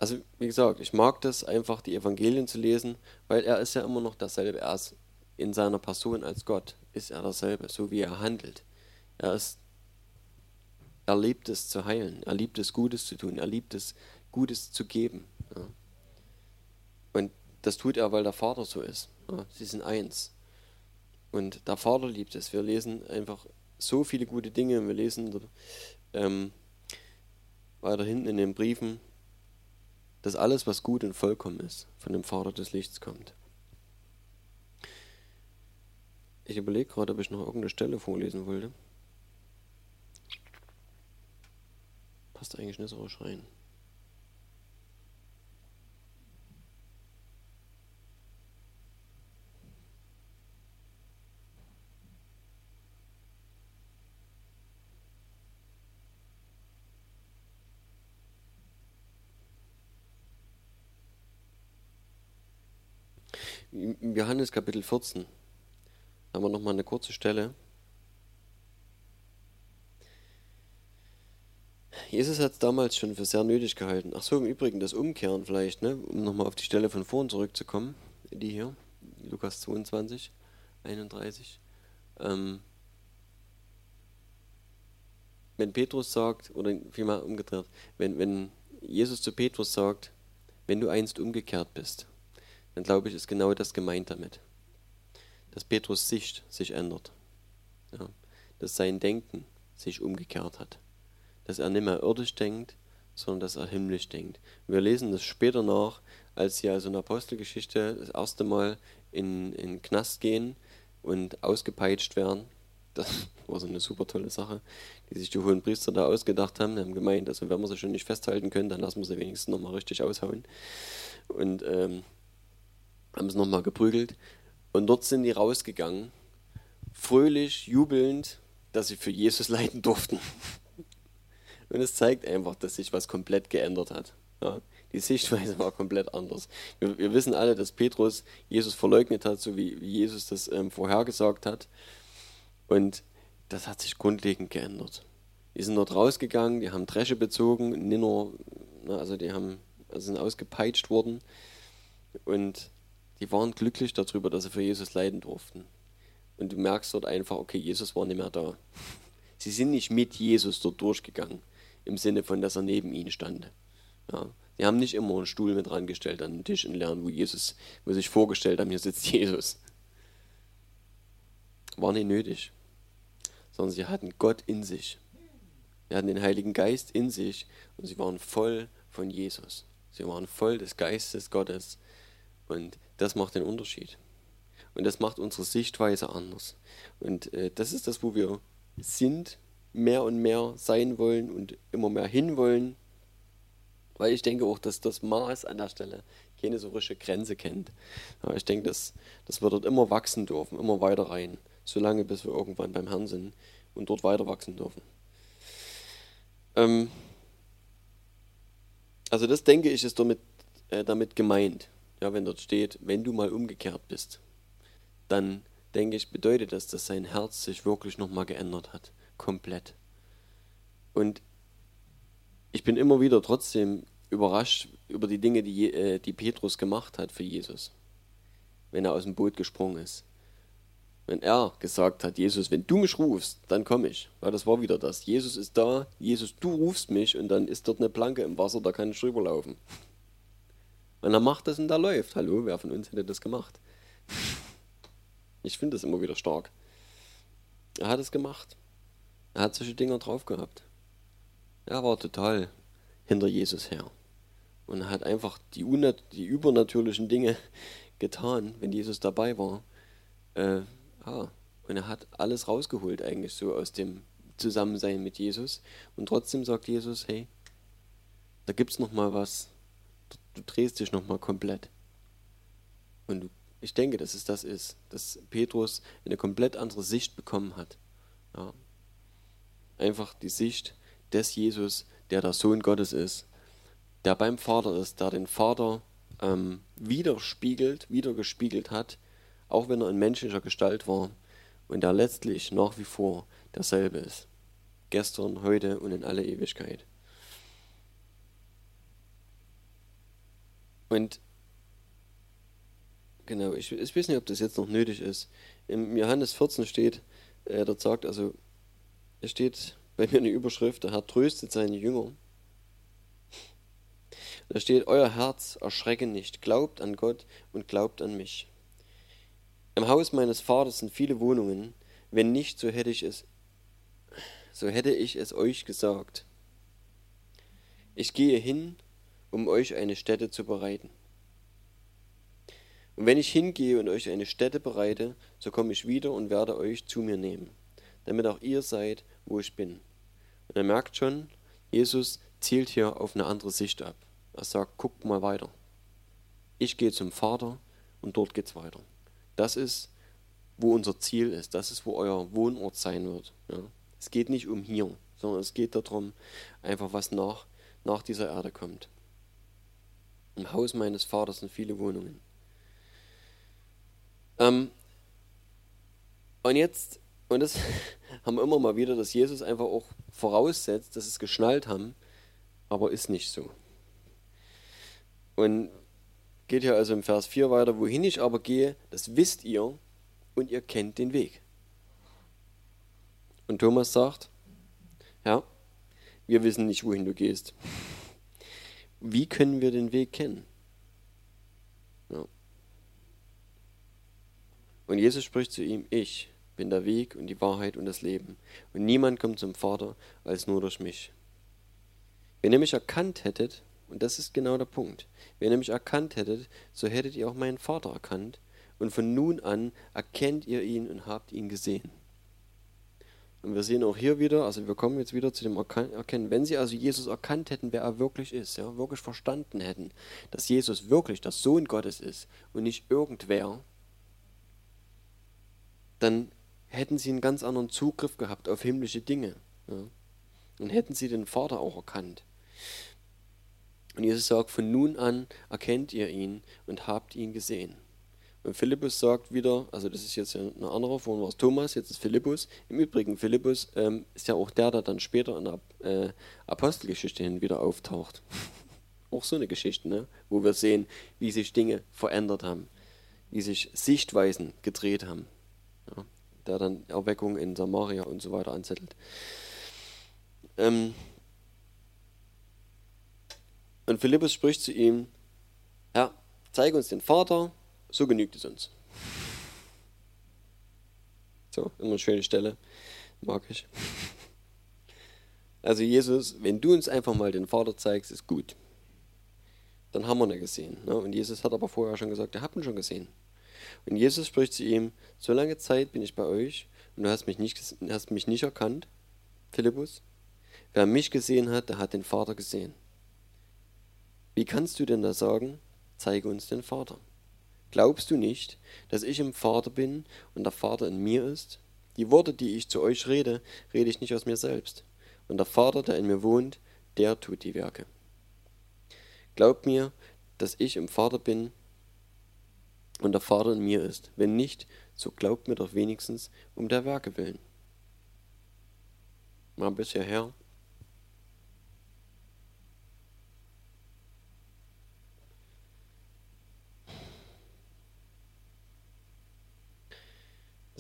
also wie gesagt, ich mag das einfach, die Evangelien zu lesen, weil er ist ja immer noch dasselbe. Er ist in seiner Person als Gott, ist er dasselbe, so wie er handelt. Er ist, er liebt es zu heilen, er liebt es Gutes zu tun, er liebt es Gutes zu geben. Ja. Und das tut er, weil der Vater so ist. Ja. Sie sind eins. Und der Vater liebt es. Wir lesen einfach so viele gute Dinge. Wir lesen ähm, weiter hinten in den Briefen, dass alles, was gut und vollkommen ist, von dem Vater des Lichts kommt. Ich überlege gerade, ob ich noch irgendeine Stelle vorlesen wollte. Passt eigentlich nicht so rein. Im Johannes Kapitel 14 haben wir nochmal eine kurze Stelle. Jesus hat es damals schon für sehr nötig gehalten. Ach so, im Übrigen das Umkehren vielleicht, ne? um nochmal auf die Stelle von vorn zurückzukommen. Die hier, Lukas 22, 31. Ähm, wenn Petrus sagt, oder vielmehr umgedreht, wenn, wenn Jesus zu Petrus sagt, wenn du einst umgekehrt bist, dann glaube ich, ist genau das gemeint damit. Dass Petrus Sicht sich ändert. Ja, dass sein Denken sich umgekehrt hat. Dass er nicht mehr irdisch denkt, sondern dass er himmlisch denkt. Wir lesen das später nach, als sie also in der Apostelgeschichte das erste Mal in, in den Knast gehen und ausgepeitscht werden. Das war so eine super tolle Sache, die sich die hohen Priester da ausgedacht haben. Die haben gemeint, also wenn wir sie schon nicht festhalten können, dann lassen wir sie wenigstens nochmal richtig aushauen. Und ähm, haben sie nochmal geprügelt. Und dort sind die rausgegangen, fröhlich, jubelnd, dass sie für Jesus leiden durften. Und es zeigt einfach, dass sich was komplett geändert hat. Ja, die Sichtweise war komplett anders. Wir, wir, wissen alle, dass Petrus Jesus verleugnet hat, so wie, wie Jesus das ähm, vorhergesagt hat. Und das hat sich grundlegend geändert. Die sind dort rausgegangen, die haben Dresche bezogen, nicht nur, also die haben, also sind ausgepeitscht worden. Und die waren glücklich darüber, dass sie für Jesus leiden durften. Und du merkst dort einfach, okay, Jesus war nicht mehr da. Sie sind nicht mit Jesus dort durchgegangen, im Sinne von, dass er neben ihnen stand. Ja. Sie haben nicht immer einen Stuhl mit rangestellt an den Tisch und lernen, wo Jesus, wo sich vorgestellt haben, hier sitzt Jesus. War nicht nötig. Sondern sie hatten Gott in sich. Sie hatten den Heiligen Geist in sich und sie waren voll von Jesus. Sie waren voll des Geistes Gottes. Und das macht den Unterschied. Und das macht unsere Sichtweise anders. Und äh, das ist das, wo wir sind, mehr und mehr sein wollen und immer mehr hinwollen. Weil ich denke auch, dass das Maß an der Stelle keine so rische Grenze kennt. Ja, ich denke, dass, dass wir dort immer wachsen dürfen, immer weiter rein. Solange bis wir irgendwann beim Herrn sind und dort weiter wachsen dürfen. Ähm, also das denke ich ist damit, äh, damit gemeint. Ja, wenn dort steht, wenn du mal umgekehrt bist, dann denke ich, bedeutet das, dass sein Herz sich wirklich nochmal geändert hat. Komplett. Und ich bin immer wieder trotzdem überrascht über die Dinge, die, äh, die Petrus gemacht hat für Jesus, wenn er aus dem Boot gesprungen ist. Wenn er gesagt hat, Jesus, wenn du mich rufst, dann komme ich. Weil das war wieder das. Jesus ist da, Jesus, du rufst mich und dann ist dort eine Planke im Wasser, da kann ich rüberlaufen. Und er macht das und da läuft. Hallo, wer von uns hätte das gemacht? Ich finde das immer wieder stark. Er hat es gemacht. Er hat solche Dinger drauf gehabt. Er war total hinter Jesus her. Und er hat einfach die, die übernatürlichen Dinge getan, wenn Jesus dabei war. Äh, ja. Und er hat alles rausgeholt eigentlich so aus dem Zusammensein mit Jesus. Und trotzdem sagt Jesus, hey, da gibt es noch mal was. Du drehst dich noch mal komplett. Und ich denke, dass es das ist, dass Petrus eine komplett andere Sicht bekommen hat. Ja. Einfach die Sicht des Jesus, der der Sohn Gottes ist, der beim Vater ist, der den Vater ähm, widerspiegelt, wiedergespiegelt hat, auch wenn er in menschlicher Gestalt war und der letztlich nach wie vor derselbe ist. Gestern, heute und in alle Ewigkeit. Und genau, ich, ich weiß nicht, ob das jetzt noch nötig ist. Im Johannes 14 steht, äh, dort sagt, also, es steht bei mir eine Überschrift, der Herr tröstet seine Jünger. Da steht, euer Herz erschrecke nicht, glaubt an Gott und glaubt an mich. Im Haus meines Vaters sind viele Wohnungen, wenn nicht, so hätte ich es, so hätte ich es euch gesagt. Ich gehe hin, um euch eine Stätte zu bereiten. Und wenn ich hingehe und euch eine Stätte bereite, so komme ich wieder und werde euch zu mir nehmen, damit auch ihr seid, wo ich bin. Und er merkt schon, Jesus zielt hier auf eine andere Sicht ab. Er sagt, guckt mal weiter. Ich gehe zum Vater und dort geht's weiter. Das ist, wo unser Ziel ist. Das ist, wo euer Wohnort sein wird. Ja. Es geht nicht um hier, sondern es geht darum, einfach was nach, nach dieser Erde kommt. Im Haus meines Vaters sind viele Wohnungen. Ähm, und jetzt, und das haben wir immer mal wieder, dass Jesus einfach auch voraussetzt, dass es geschnallt haben, aber ist nicht so. Und geht hier also im Vers 4 weiter, wohin ich aber gehe, das wisst ihr und ihr kennt den Weg. Und Thomas sagt, ja, Wir wissen nicht, wohin du gehst. Wie können wir den Weg kennen? Ja. Und Jesus spricht zu ihm, ich bin der Weg und die Wahrheit und das Leben. Und niemand kommt zum Vater als nur durch mich. Wenn ihr mich erkannt hättet, und das ist genau der Punkt, wenn ihr mich erkannt hättet, so hättet ihr auch meinen Vater erkannt. Und von nun an erkennt ihr ihn und habt ihn gesehen. Und wir sehen auch hier wieder, also wir kommen jetzt wieder zu dem Erkennen, wenn sie also Jesus erkannt hätten, wer er wirklich ist, ja, wirklich verstanden hätten, dass Jesus wirklich der Sohn Gottes ist und nicht irgendwer, dann hätten sie einen ganz anderen Zugriff gehabt auf himmlische Dinge. Ja? Und hätten sie den Vater auch erkannt. Und Jesus sagt, von nun an erkennt ihr ihn und habt ihn gesehen. Philippus sagt wieder, also das ist jetzt ein anderer, vorhin war es Thomas, jetzt ist Philippus. Im Übrigen, Philippus ähm, ist ja auch der, der dann später in der äh, Apostelgeschichte hin wieder auftaucht. auch so eine Geschichte, ne? wo wir sehen, wie sich Dinge verändert haben, wie sich Sichtweisen gedreht haben ja, der dann Erweckung in Samaria und so weiter anzettelt. Ähm, und Philippus spricht zu ihm, Herr, zeige uns den Vater, so genügt es uns. So, immer eine schöne Stelle, mag ich. Also Jesus, wenn du uns einfach mal den Vater zeigst, ist gut. Dann haben wir ihn gesehen. Ne? Und Jesus hat aber vorher schon gesagt, er hat ihn schon gesehen. Und Jesus spricht zu ihm, so lange Zeit bin ich bei euch und du hast mich nicht, hast mich nicht erkannt, Philippus. Wer mich gesehen hat, der hat den Vater gesehen. Wie kannst du denn da sagen, zeige uns den Vater? Glaubst du nicht, dass ich im Vater bin und der Vater in mir ist? Die Worte, die ich zu euch rede, rede ich nicht aus mir selbst. Und der Vater, der in mir wohnt, der tut die Werke. Glaubt mir, dass ich im Vater bin und der Vater in mir ist. Wenn nicht, so glaubt mir doch wenigstens um der Werke willen. Mal bis hierher.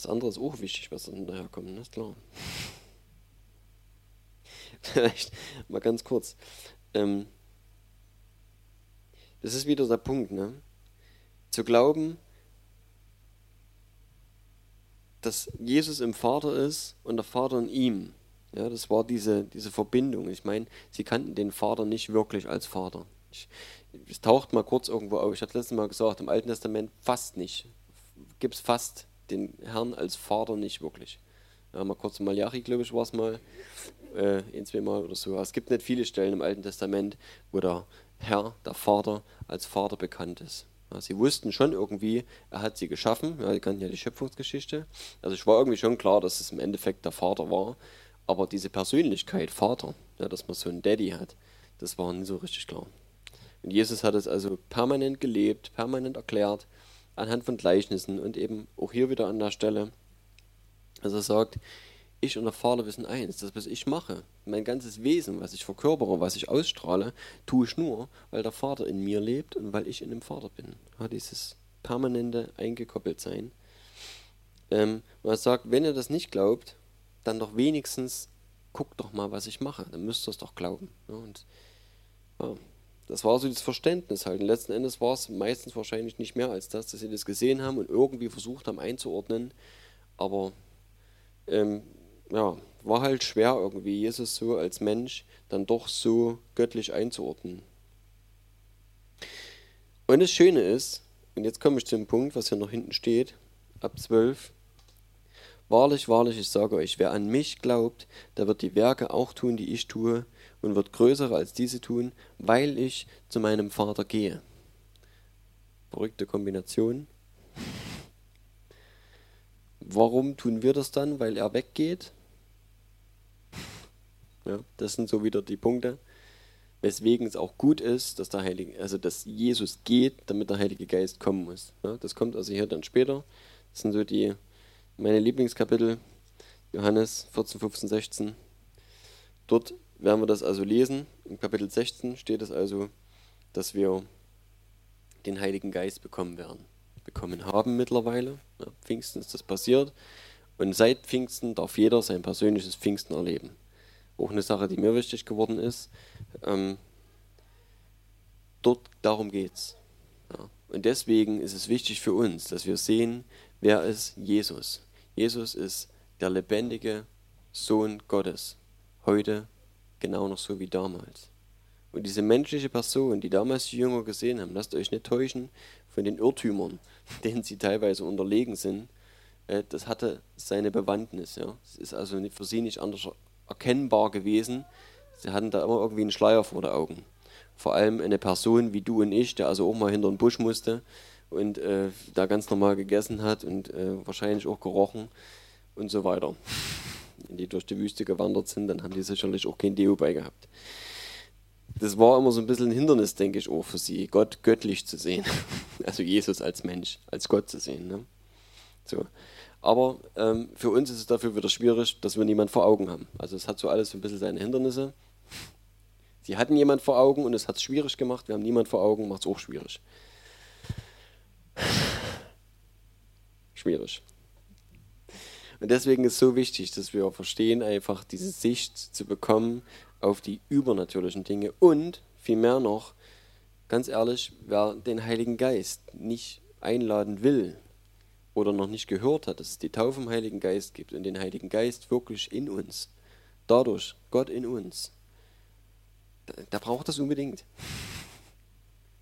Das andere ist auch wichtig, was dann daherkommt, ne? ist klar. Vielleicht mal ganz kurz. Ähm, das ist wieder der Punkt, ne? zu glauben, dass Jesus im Vater ist und der Vater in ihm. Ja, das war diese, diese Verbindung. Ich meine, sie kannten den Vater nicht wirklich als Vater. es taucht mal kurz irgendwo auf. Ich hatte letztes Mal gesagt, im Alten Testament fast nicht. Gibt es fast den Herrn als Vater nicht wirklich. Ja, mal kurz Malachi, glaube ich, war es mal. Äh, ein, zwei Mal oder so. Es gibt nicht viele Stellen im Alten Testament, wo der Herr, der Vater, als Vater bekannt ist. Ja, sie wussten schon irgendwie, er hat sie geschaffen, ja, die kannten ja die Schöpfungsgeschichte. Also es war irgendwie schon klar, dass es im Endeffekt der Vater war. Aber diese Persönlichkeit, Vater, ja, dass man so einen Daddy hat, das war nicht so richtig klar. Und Jesus hat es also permanent gelebt, permanent erklärt, anhand von Gleichnissen und eben auch hier wieder an der Stelle, dass er sagt, ich und der Vater wissen eins, das, was ich mache, mein ganzes Wesen, was ich verkörpere, was ich ausstrahle, tue ich nur, weil der Vater in mir lebt und weil ich in dem Vater bin. Ja, dieses permanente eingekoppelt sein. Ähm, er sagt, wenn ihr das nicht glaubt, dann doch wenigstens guckt doch mal, was ich mache. Dann müsst ihr es doch glauben. Ja, und ja, das war so das Verständnis halt. Und letzten Endes war es meistens wahrscheinlich nicht mehr als das, dass sie das gesehen haben und irgendwie versucht haben einzuordnen. Aber ähm, ja, war halt schwer irgendwie, Jesus so als Mensch dann doch so göttlich einzuordnen. Und das Schöne ist, und jetzt komme ich zu dem Punkt, was hier noch hinten steht, ab 12. Wahrlich, wahrlich, ich sage euch, wer an mich glaubt, der wird die Werke auch tun, die ich tue, und wird größere als diese tun, weil ich zu meinem Vater gehe. Verrückte Kombination. Warum tun wir das dann? Weil er weggeht? Ja, das sind so wieder die Punkte, weswegen es auch gut ist, dass der Heilige, also dass Jesus geht, damit der Heilige Geist kommen muss. Ja, das kommt also hier dann später. Das sind so die meine Lieblingskapitel, Johannes 14, 15, 16. Dort werden wir das also lesen. Im Kapitel 16 steht es also, dass wir den Heiligen Geist bekommen werden. Bekommen haben mittlerweile. Ja, Pfingsten ist das passiert. Und seit Pfingsten darf jeder sein persönliches Pfingsten erleben. auch eine Sache, die mir wichtig geworden ist. Ähm, dort darum geht's. Ja. Und deswegen ist es wichtig für uns, dass wir sehen, wer ist Jesus. Jesus ist der lebendige Sohn Gottes. Heute genau noch so wie damals. Und diese menschliche Person, die damals die Jünger gesehen haben, lasst euch nicht täuschen von den Irrtümern, denen sie teilweise unterlegen sind. Äh, das hatte seine Bewandtnis. Ja. Es ist also für sie nicht anders erkennbar gewesen. Sie hatten da immer irgendwie einen Schleier vor den Augen. Vor allem eine Person wie du und ich, der also auch mal hinter den Busch musste und äh, da ganz normal gegessen hat und äh, wahrscheinlich auch gerochen und so weiter. Wenn die durch die Wüste gewandert sind, dann haben die sicherlich auch kein Deo bei gehabt das war immer so ein bisschen ein Hindernis, denke ich, auch für sie, Gott göttlich zu sehen. Also Jesus als Mensch, als Gott zu sehen. Ne? So. Aber ähm, für uns ist es dafür wieder schwierig, dass wir niemand vor Augen haben. Also es hat so alles so ein bisschen seine Hindernisse. Sie hatten jemand vor Augen und es hat es schwierig gemacht. Wir haben niemand vor Augen, macht es auch schwierig. Schwierig. Und deswegen ist es so wichtig, dass wir verstehen, einfach diese Sicht zu bekommen, auf die übernatürlichen Dinge und vielmehr noch, ganz ehrlich, wer den Heiligen Geist nicht einladen will oder noch nicht gehört hat, dass es die Taufe im Heiligen Geist gibt und den Heiligen Geist wirklich in uns, dadurch Gott in uns, der braucht das unbedingt.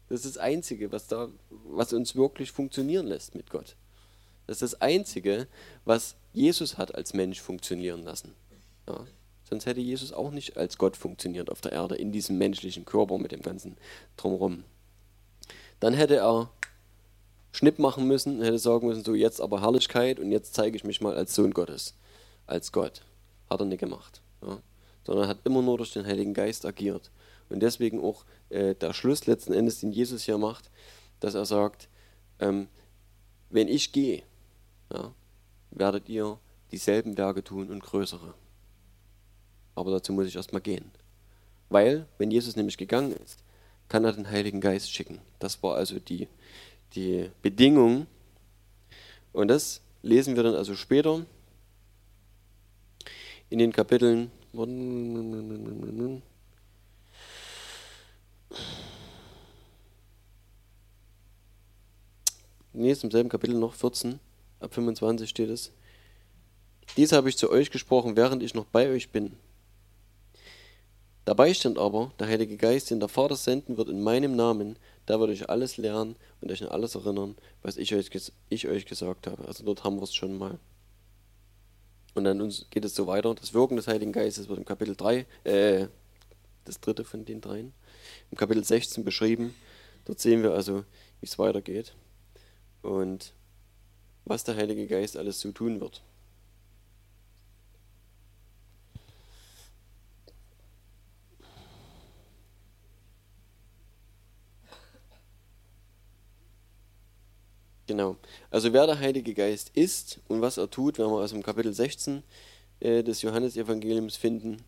Das ist das Einzige, was, da, was uns wirklich funktionieren lässt mit Gott. Das ist das Einzige, was Jesus hat als Mensch funktionieren lassen. Ja. Sonst hätte Jesus auch nicht als Gott funktioniert auf der Erde, in diesem menschlichen Körper mit dem ganzen Drumherum. Dann hätte er Schnipp machen müssen, hätte sagen müssen, so jetzt aber Herrlichkeit und jetzt zeige ich mich mal als Sohn Gottes, als Gott. Hat er nicht gemacht. Ja. Sondern hat immer nur durch den Heiligen Geist agiert. Und deswegen auch äh, der Schluss letzten Endes, den Jesus hier macht, dass er sagt, ähm, wenn ich gehe, ja, werdet ihr dieselben Werke tun und größere. Aber dazu muss ich erstmal gehen. Weil, wenn Jesus nämlich gegangen ist, kann er den Heiligen Geist schicken. Das war also die, die Bedingung. Und das lesen wir dann also später in den Kapiteln. Nee, ist im selben Kapitel noch, 14, ab 25 steht es. Dies habe ich zu euch gesprochen, während ich noch bei euch bin. Dabei stand aber, der Heilige Geist, den der Vater senden wird in meinem Namen, da wird euch alles lernen und euch an alles erinnern, was ich euch, ich euch gesagt habe. Also dort haben wir es schon mal. Und dann uns geht es so weiter. Das Wirken des Heiligen Geistes wird im Kapitel 3, äh, das dritte von den dreien, im Kapitel 16 beschrieben. Dort sehen wir also, wie es weitergeht und was der Heilige Geist alles so tun wird. Genau. Also wer der Heilige Geist ist und was er tut, werden wir also im Kapitel 16 äh, des Johannesevangeliums finden.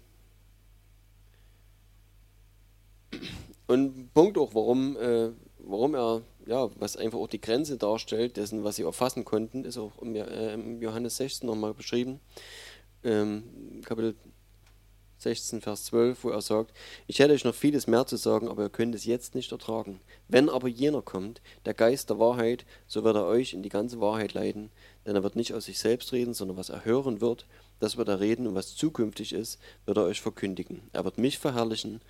Und Punkt auch, warum, äh, warum er, ja, was einfach auch die Grenze darstellt, dessen, was sie erfassen konnten, ist auch im, äh, im Johannes 16 nochmal beschrieben. Ähm, Kapitel 16, Vers 12, wo er sagt, ich hätte euch noch vieles mehr zu sagen, aber ihr könnt es jetzt nicht ertragen. Wenn aber jener kommt, der Geist der Wahrheit, so wird er euch in die ganze Wahrheit leiten, denn er wird nicht aus sich selbst reden, sondern was er hören wird, das wird er reden und was zukünftig ist, wird er euch verkündigen. Er wird mich verherrlichen,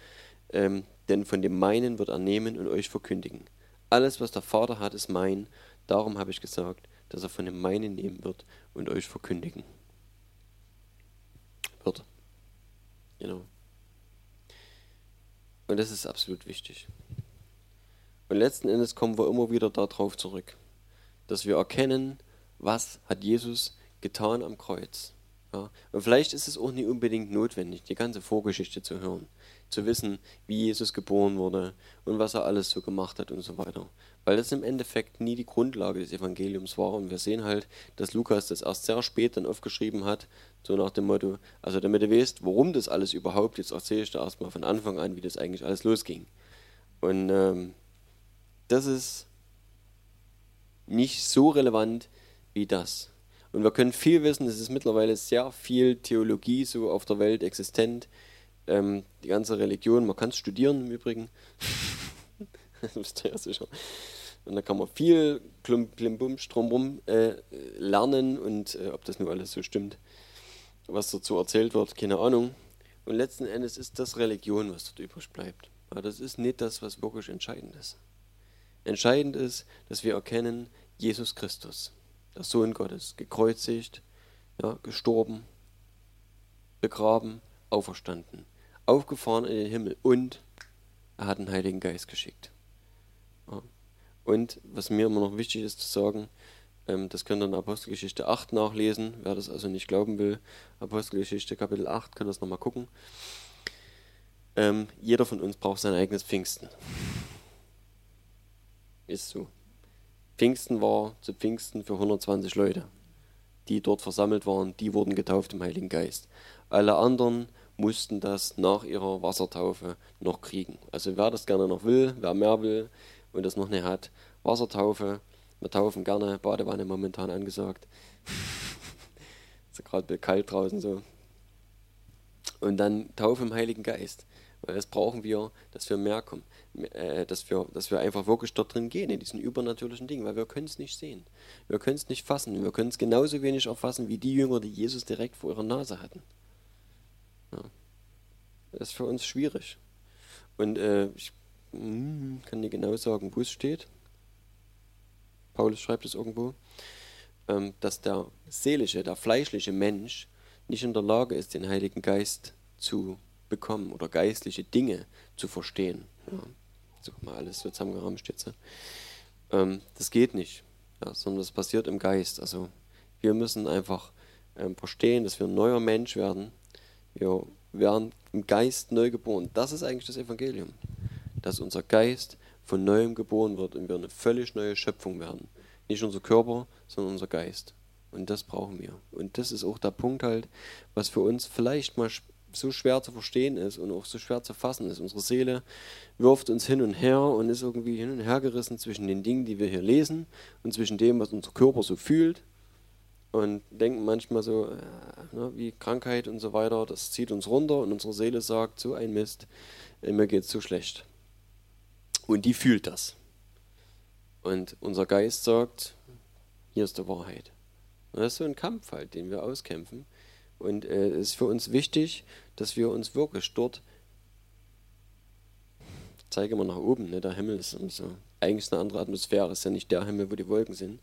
ähm, denn von dem meinen wird er nehmen und euch verkündigen. Alles, was der Vater hat, ist mein, darum habe ich gesagt, dass er von dem meinen nehmen wird und euch verkündigen wird. Genau. Und das ist absolut wichtig. Und letzten Endes kommen wir immer wieder darauf zurück, dass wir erkennen, was hat Jesus getan am Kreuz. Ja? Und vielleicht ist es auch nicht unbedingt notwendig, die ganze Vorgeschichte zu hören, zu wissen, wie Jesus geboren wurde und was er alles so gemacht hat und so weiter weil das im Endeffekt nie die Grundlage des Evangeliums war. Und wir sehen halt, dass Lukas das erst sehr spät dann aufgeschrieben hat, so nach dem Motto, also damit ihr wisst, warum das alles überhaupt, jetzt erzähle ich da erstmal von Anfang an, wie das eigentlich alles losging. Und ähm, das ist nicht so relevant wie das. Und wir können viel wissen, es ist mittlerweile sehr viel Theologie so auf der Welt existent, ähm, die ganze Religion, man kann es studieren im Übrigen. das wisst ihr ja sicher. Und da kann man viel Klimbumsch drumherum äh, lernen und äh, ob das nun alles so stimmt, was dazu erzählt wird, keine Ahnung. Und letzten Endes ist das Religion, was dort übrig bleibt. Aber das ist nicht das, was wirklich entscheidend ist. Entscheidend ist, dass wir erkennen, Jesus Christus, der Sohn Gottes, gekreuzigt, ja, gestorben, begraben, auferstanden, aufgefahren in den Himmel und er hat den Heiligen Geist geschickt. Ja. Und was mir immer noch wichtig ist zu sagen, ähm, das könnt ihr in Apostelgeschichte 8 nachlesen, wer das also nicht glauben will. Apostelgeschichte Kapitel 8, könnt ihr das nochmal gucken. Ähm, jeder von uns braucht sein eigenes Pfingsten. Ist so. Pfingsten war zu Pfingsten für 120 Leute, die dort versammelt waren, die wurden getauft im Heiligen Geist. Alle anderen mussten das nach ihrer Wassertaufe noch kriegen. Also wer das gerne noch will, wer mehr will und das noch nicht hat, Wassertaufe, wir taufen gerne, Badewanne momentan angesagt. ist gerade kalt draußen so. Und dann Taufe im Heiligen Geist. Weil das brauchen wir, dass wir mehr kommen. Äh, dass, wir, dass wir einfach wirklich dort drin gehen, in diesen übernatürlichen Dingen, weil wir können es nicht sehen. Wir können es nicht fassen. Wir können es genauso wenig erfassen wie die Jünger, die Jesus direkt vor ihrer Nase hatten. Ja. Das ist für uns schwierig. Und äh, ich hm, kann nicht genau sagen, wo es steht. Paulus schreibt es irgendwo, ähm, dass der seelische, der fleischliche Mensch nicht in der Lage ist, den Heiligen Geist zu bekommen oder geistliche Dinge zu verstehen. Ja. So mal alles so zusammengerammt jetzt. Ähm, das geht nicht, ja, sondern das passiert im Geist. Also wir müssen einfach ähm, verstehen, dass wir ein neuer Mensch werden. Wir werden im Geist neu geboren. Das ist eigentlich das Evangelium. Dass unser Geist von neuem geboren wird und wir eine völlig neue Schöpfung werden. Nicht unser Körper, sondern unser Geist. Und das brauchen wir. Und das ist auch der Punkt halt, was für uns vielleicht mal so schwer zu verstehen ist und auch so schwer zu fassen ist. Unsere Seele wirft uns hin und her und ist irgendwie hin und her gerissen zwischen den Dingen, die wir hier lesen und zwischen dem, was unser Körper so fühlt. Und denken manchmal so, äh, ne, wie Krankheit und so weiter, das zieht uns runter und unsere Seele sagt, so ein Mist, äh, mir es so schlecht. Und die fühlt das. Und unser Geist sagt, hier ist die Wahrheit. Und das ist so ein Kampf halt, den wir auskämpfen. Und äh, es ist für uns wichtig, dass wir uns wirklich dort, zeige mal nach oben, ne? der Himmel ist so, eigentlich eine andere Atmosphäre, ist ja nicht der Himmel, wo die Wolken sind,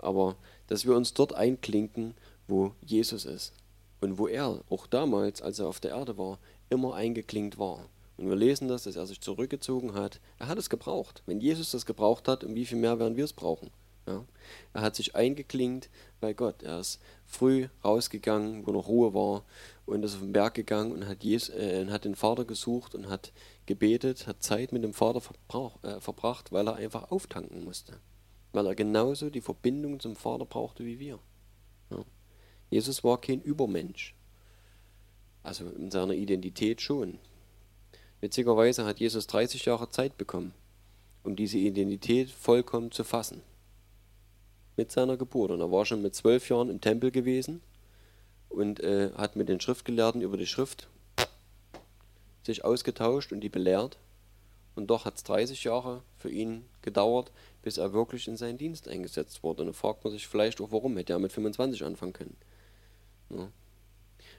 aber dass wir uns dort einklinken, wo Jesus ist und wo er auch damals, als er auf der Erde war, immer eingeklinkt war. Und wir lesen das, dass er sich zurückgezogen hat. Er hat es gebraucht. Wenn Jesus das gebraucht hat, um wie viel mehr werden wir es brauchen? Ja. Er hat sich eingeklinkt bei Gott. Er ist früh rausgegangen, wo noch Ruhe war, und ist auf den Berg gegangen und hat, Jesus, äh, hat den Vater gesucht und hat gebetet, hat Zeit mit dem Vater verbrauch, äh, verbracht, weil er einfach auftanken musste. Weil er genauso die Verbindung zum Vater brauchte wie wir. Ja. Jesus war kein Übermensch. Also in seiner Identität schon. Witzigerweise hat Jesus 30 Jahre Zeit bekommen, um diese Identität vollkommen zu fassen mit seiner Geburt. Und er war schon mit zwölf Jahren im Tempel gewesen und äh, hat mit den Schriftgelehrten über die Schrift sich ausgetauscht und die belehrt. Und doch hat es 30 Jahre für ihn gedauert, bis er wirklich in seinen Dienst eingesetzt wurde. Und da fragt man sich vielleicht auch, warum hätte er mit 25 anfangen können. Ja.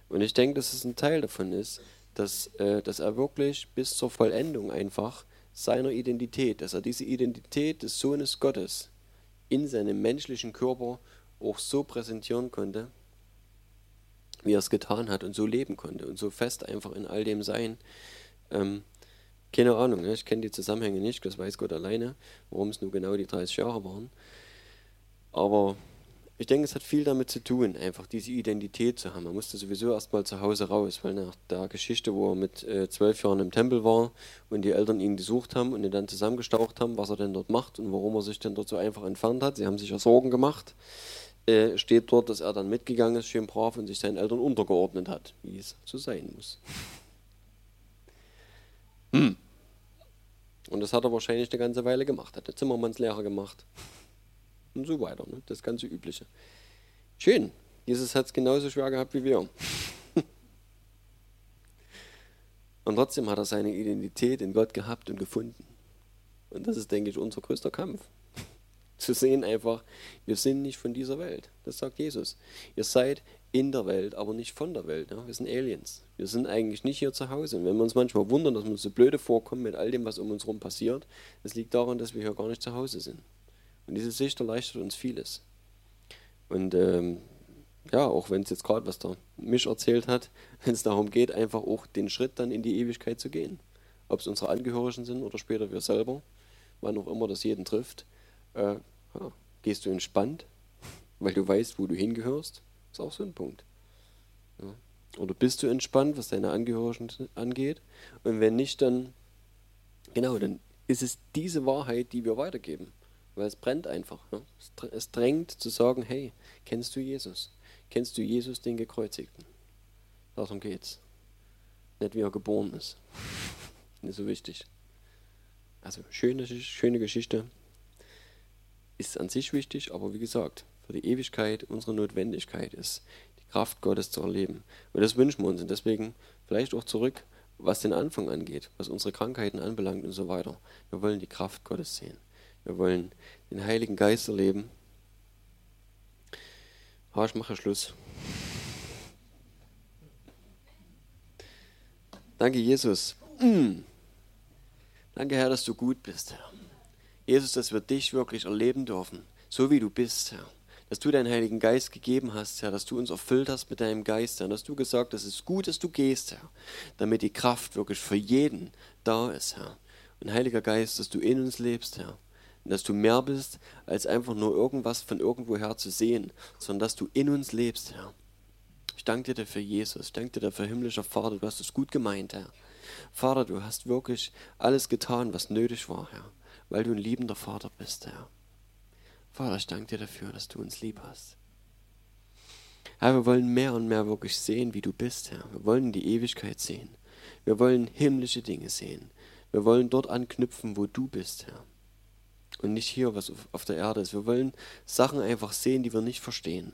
Und ich denke, dass es ein Teil davon ist, dass, äh, dass er wirklich bis zur Vollendung einfach seiner Identität, dass er diese Identität des Sohnes Gottes in seinem menschlichen Körper auch so präsentieren konnte, wie er es getan hat und so leben konnte und so fest einfach in all dem sein. Ähm, keine Ahnung, ne? ich kenne die Zusammenhänge nicht, das weiß Gott alleine, warum es nur genau die 30 Jahre waren. Aber ich denke, es hat viel damit zu tun, einfach diese Identität zu haben. Man musste sowieso erstmal zu Hause raus, weil nach der Geschichte, wo er mit äh, zwölf Jahren im Tempel war und die Eltern ihn gesucht haben und ihn dann zusammengestaucht haben, was er denn dort macht und warum er sich denn dort so einfach entfernt hat. Sie haben sich ja Sorgen gemacht. Äh, steht dort, dass er dann mitgegangen ist, schön brav und sich seinen Eltern untergeordnet hat, wie es so sein muss. Hm. Und das hat er wahrscheinlich eine ganze Weile gemacht, hat der Zimmermannslehrer gemacht und so weiter. Ne? Das ganze Übliche. Schön. Jesus hat es genauso schwer gehabt wie wir. Und trotzdem hat er seine Identität in Gott gehabt und gefunden. Und das ist, denke ich, unser größter Kampf. Zu sehen einfach, wir sind nicht von dieser Welt. Das sagt Jesus. Ihr seid in der Welt, aber nicht von der Welt. Ja? Wir sind Aliens. Wir sind eigentlich nicht hier zu Hause. Und wenn wir uns manchmal wundern, dass wir uns so blöde vorkommen mit all dem, was um uns herum passiert, das liegt daran, dass wir hier gar nicht zu Hause sind. Und diese Sicht erleichtert uns vieles. Und ähm, ja, auch wenn es jetzt gerade, was der Misch erzählt hat, wenn es darum geht, einfach auch den Schritt dann in die Ewigkeit zu gehen. Ob es unsere Angehörigen sind oder später wir selber, wann auch immer das jeden trifft, äh, ja, gehst du entspannt, weil du weißt, wo du hingehörst, ist auch so ein Punkt. Ja. Oder bist du entspannt, was deine Angehörigen angeht? Und wenn nicht, dann, genau, dann ist es diese Wahrheit, die wir weitergeben. Weil es brennt einfach. Ne? Es drängt zu sagen, hey, kennst du Jesus? Kennst du Jesus, den Gekreuzigten? Darum geht's. Nicht wie er geboren ist. Nicht so wichtig. Also schöne, schöne Geschichte. Ist an sich wichtig, aber wie gesagt, für die Ewigkeit unsere Notwendigkeit ist, die Kraft Gottes zu erleben. Und das wünschen wir uns. Und deswegen vielleicht auch zurück, was den Anfang angeht, was unsere Krankheiten anbelangt und so weiter. Wir wollen die Kraft Gottes sehen. Wir wollen den Heiligen Geist erleben Ah, ich mache Schluss. Danke, Jesus. Mm. Danke, Herr, dass du gut bist, Herr. Jesus, dass wir dich wirklich erleben dürfen, so wie du bist, Herr. Dass du deinen Heiligen Geist gegeben hast, Herr, dass du uns erfüllt hast mit deinem Geist, Herr. Dass du gesagt hast, es ist gut, dass du gehst, Herr, damit die Kraft wirklich für jeden da ist, Herr. Und Heiliger Geist, dass du in uns lebst, Herr dass du mehr bist, als einfach nur irgendwas von irgendwoher zu sehen, sondern dass du in uns lebst, Herr. Ich danke dir dafür, Jesus. Ich danke dir dafür, himmlischer Vater. Du hast es gut gemeint, Herr. Vater, du hast wirklich alles getan, was nötig war, Herr, weil du ein liebender Vater bist, Herr. Vater, ich danke dir dafür, dass du uns lieb hast. Herr, wir wollen mehr und mehr wirklich sehen, wie du bist, Herr. Wir wollen die Ewigkeit sehen. Wir wollen himmlische Dinge sehen. Wir wollen dort anknüpfen, wo du bist, Herr und nicht hier, was auf der Erde ist. Wir wollen Sachen einfach sehen, die wir nicht verstehen.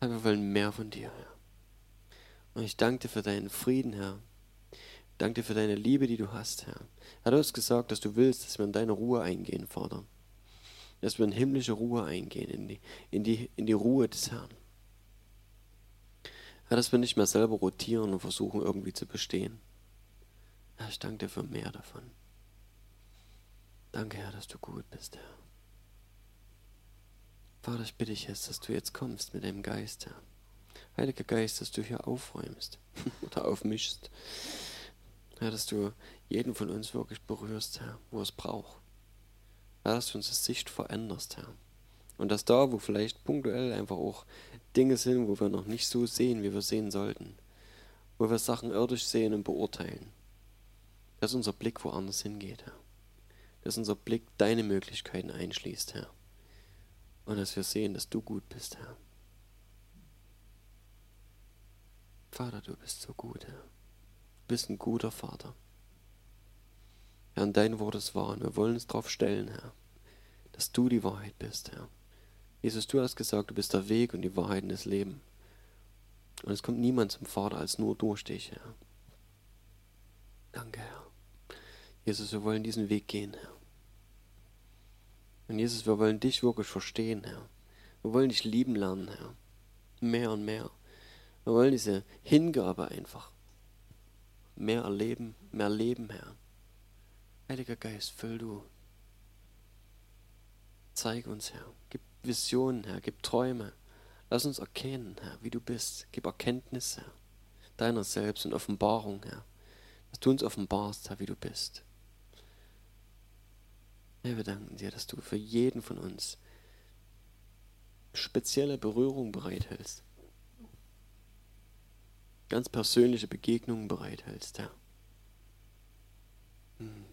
Aber wir wollen mehr von dir, Herr. Und ich danke dir für deinen Frieden, Herr. Danke dir für deine Liebe, die du hast, Herr. Herr, du hast gesagt, dass du willst, dass wir in deine Ruhe eingehen, Vater. Dass wir in himmlische Ruhe eingehen, in die, in die, in die Ruhe des Herrn. Herr, dass wir nicht mehr selber rotieren und versuchen, irgendwie zu bestehen. Herr, ich danke dir für mehr davon. Danke, Herr, dass du gut bist, Herr. Vater, ich bitte dich jetzt, dass du jetzt kommst mit deinem Geist, Herr. Heiliger Geist, dass du hier aufräumst oder aufmischst. Herr, dass du jeden von uns wirklich berührst, Herr, wo es braucht. Herr, dass du unsere Sicht veränderst, Herr. Und dass da, wo vielleicht punktuell einfach auch Dinge sind, wo wir noch nicht so sehen, wie wir sehen sollten, wo wir Sachen irdisch sehen und beurteilen, dass unser Blick woanders hingeht, Herr dass unser Blick deine Möglichkeiten einschließt, Herr. Und dass wir sehen, dass du gut bist, Herr. Vater, du bist so gut, Herr. Du bist ein guter Vater. Herr, und dein Wort ist wahr und wir wollen uns darauf stellen, Herr, dass du die Wahrheit bist, Herr. Jesus, du hast gesagt, du bist der Weg und die Wahrheit in das Leben. Und es kommt niemand zum Vater als nur durch dich, Herr. Danke, Herr. Jesus, wir wollen diesen Weg gehen, Herr. Und Jesus, wir wollen dich wirklich verstehen, Herr. Wir wollen dich lieben lernen, Herr. Mehr und mehr. Wir wollen diese Hingabe einfach. Mehr erleben, mehr leben, Herr. Heiliger Geist, füll du. Zeig uns, Herr. Gib Visionen, Herr. Gib Träume. Lass uns erkennen, Herr, wie du bist. Gib Erkenntnis, Herr. Deiner selbst und Offenbarung, Herr. Dass du uns offenbarst, Herr, wie du bist. Wir danken dir, dass du für jeden von uns spezielle Berührung bereithältst. Ganz persönliche Begegnungen bereithältst, Herr. Hm.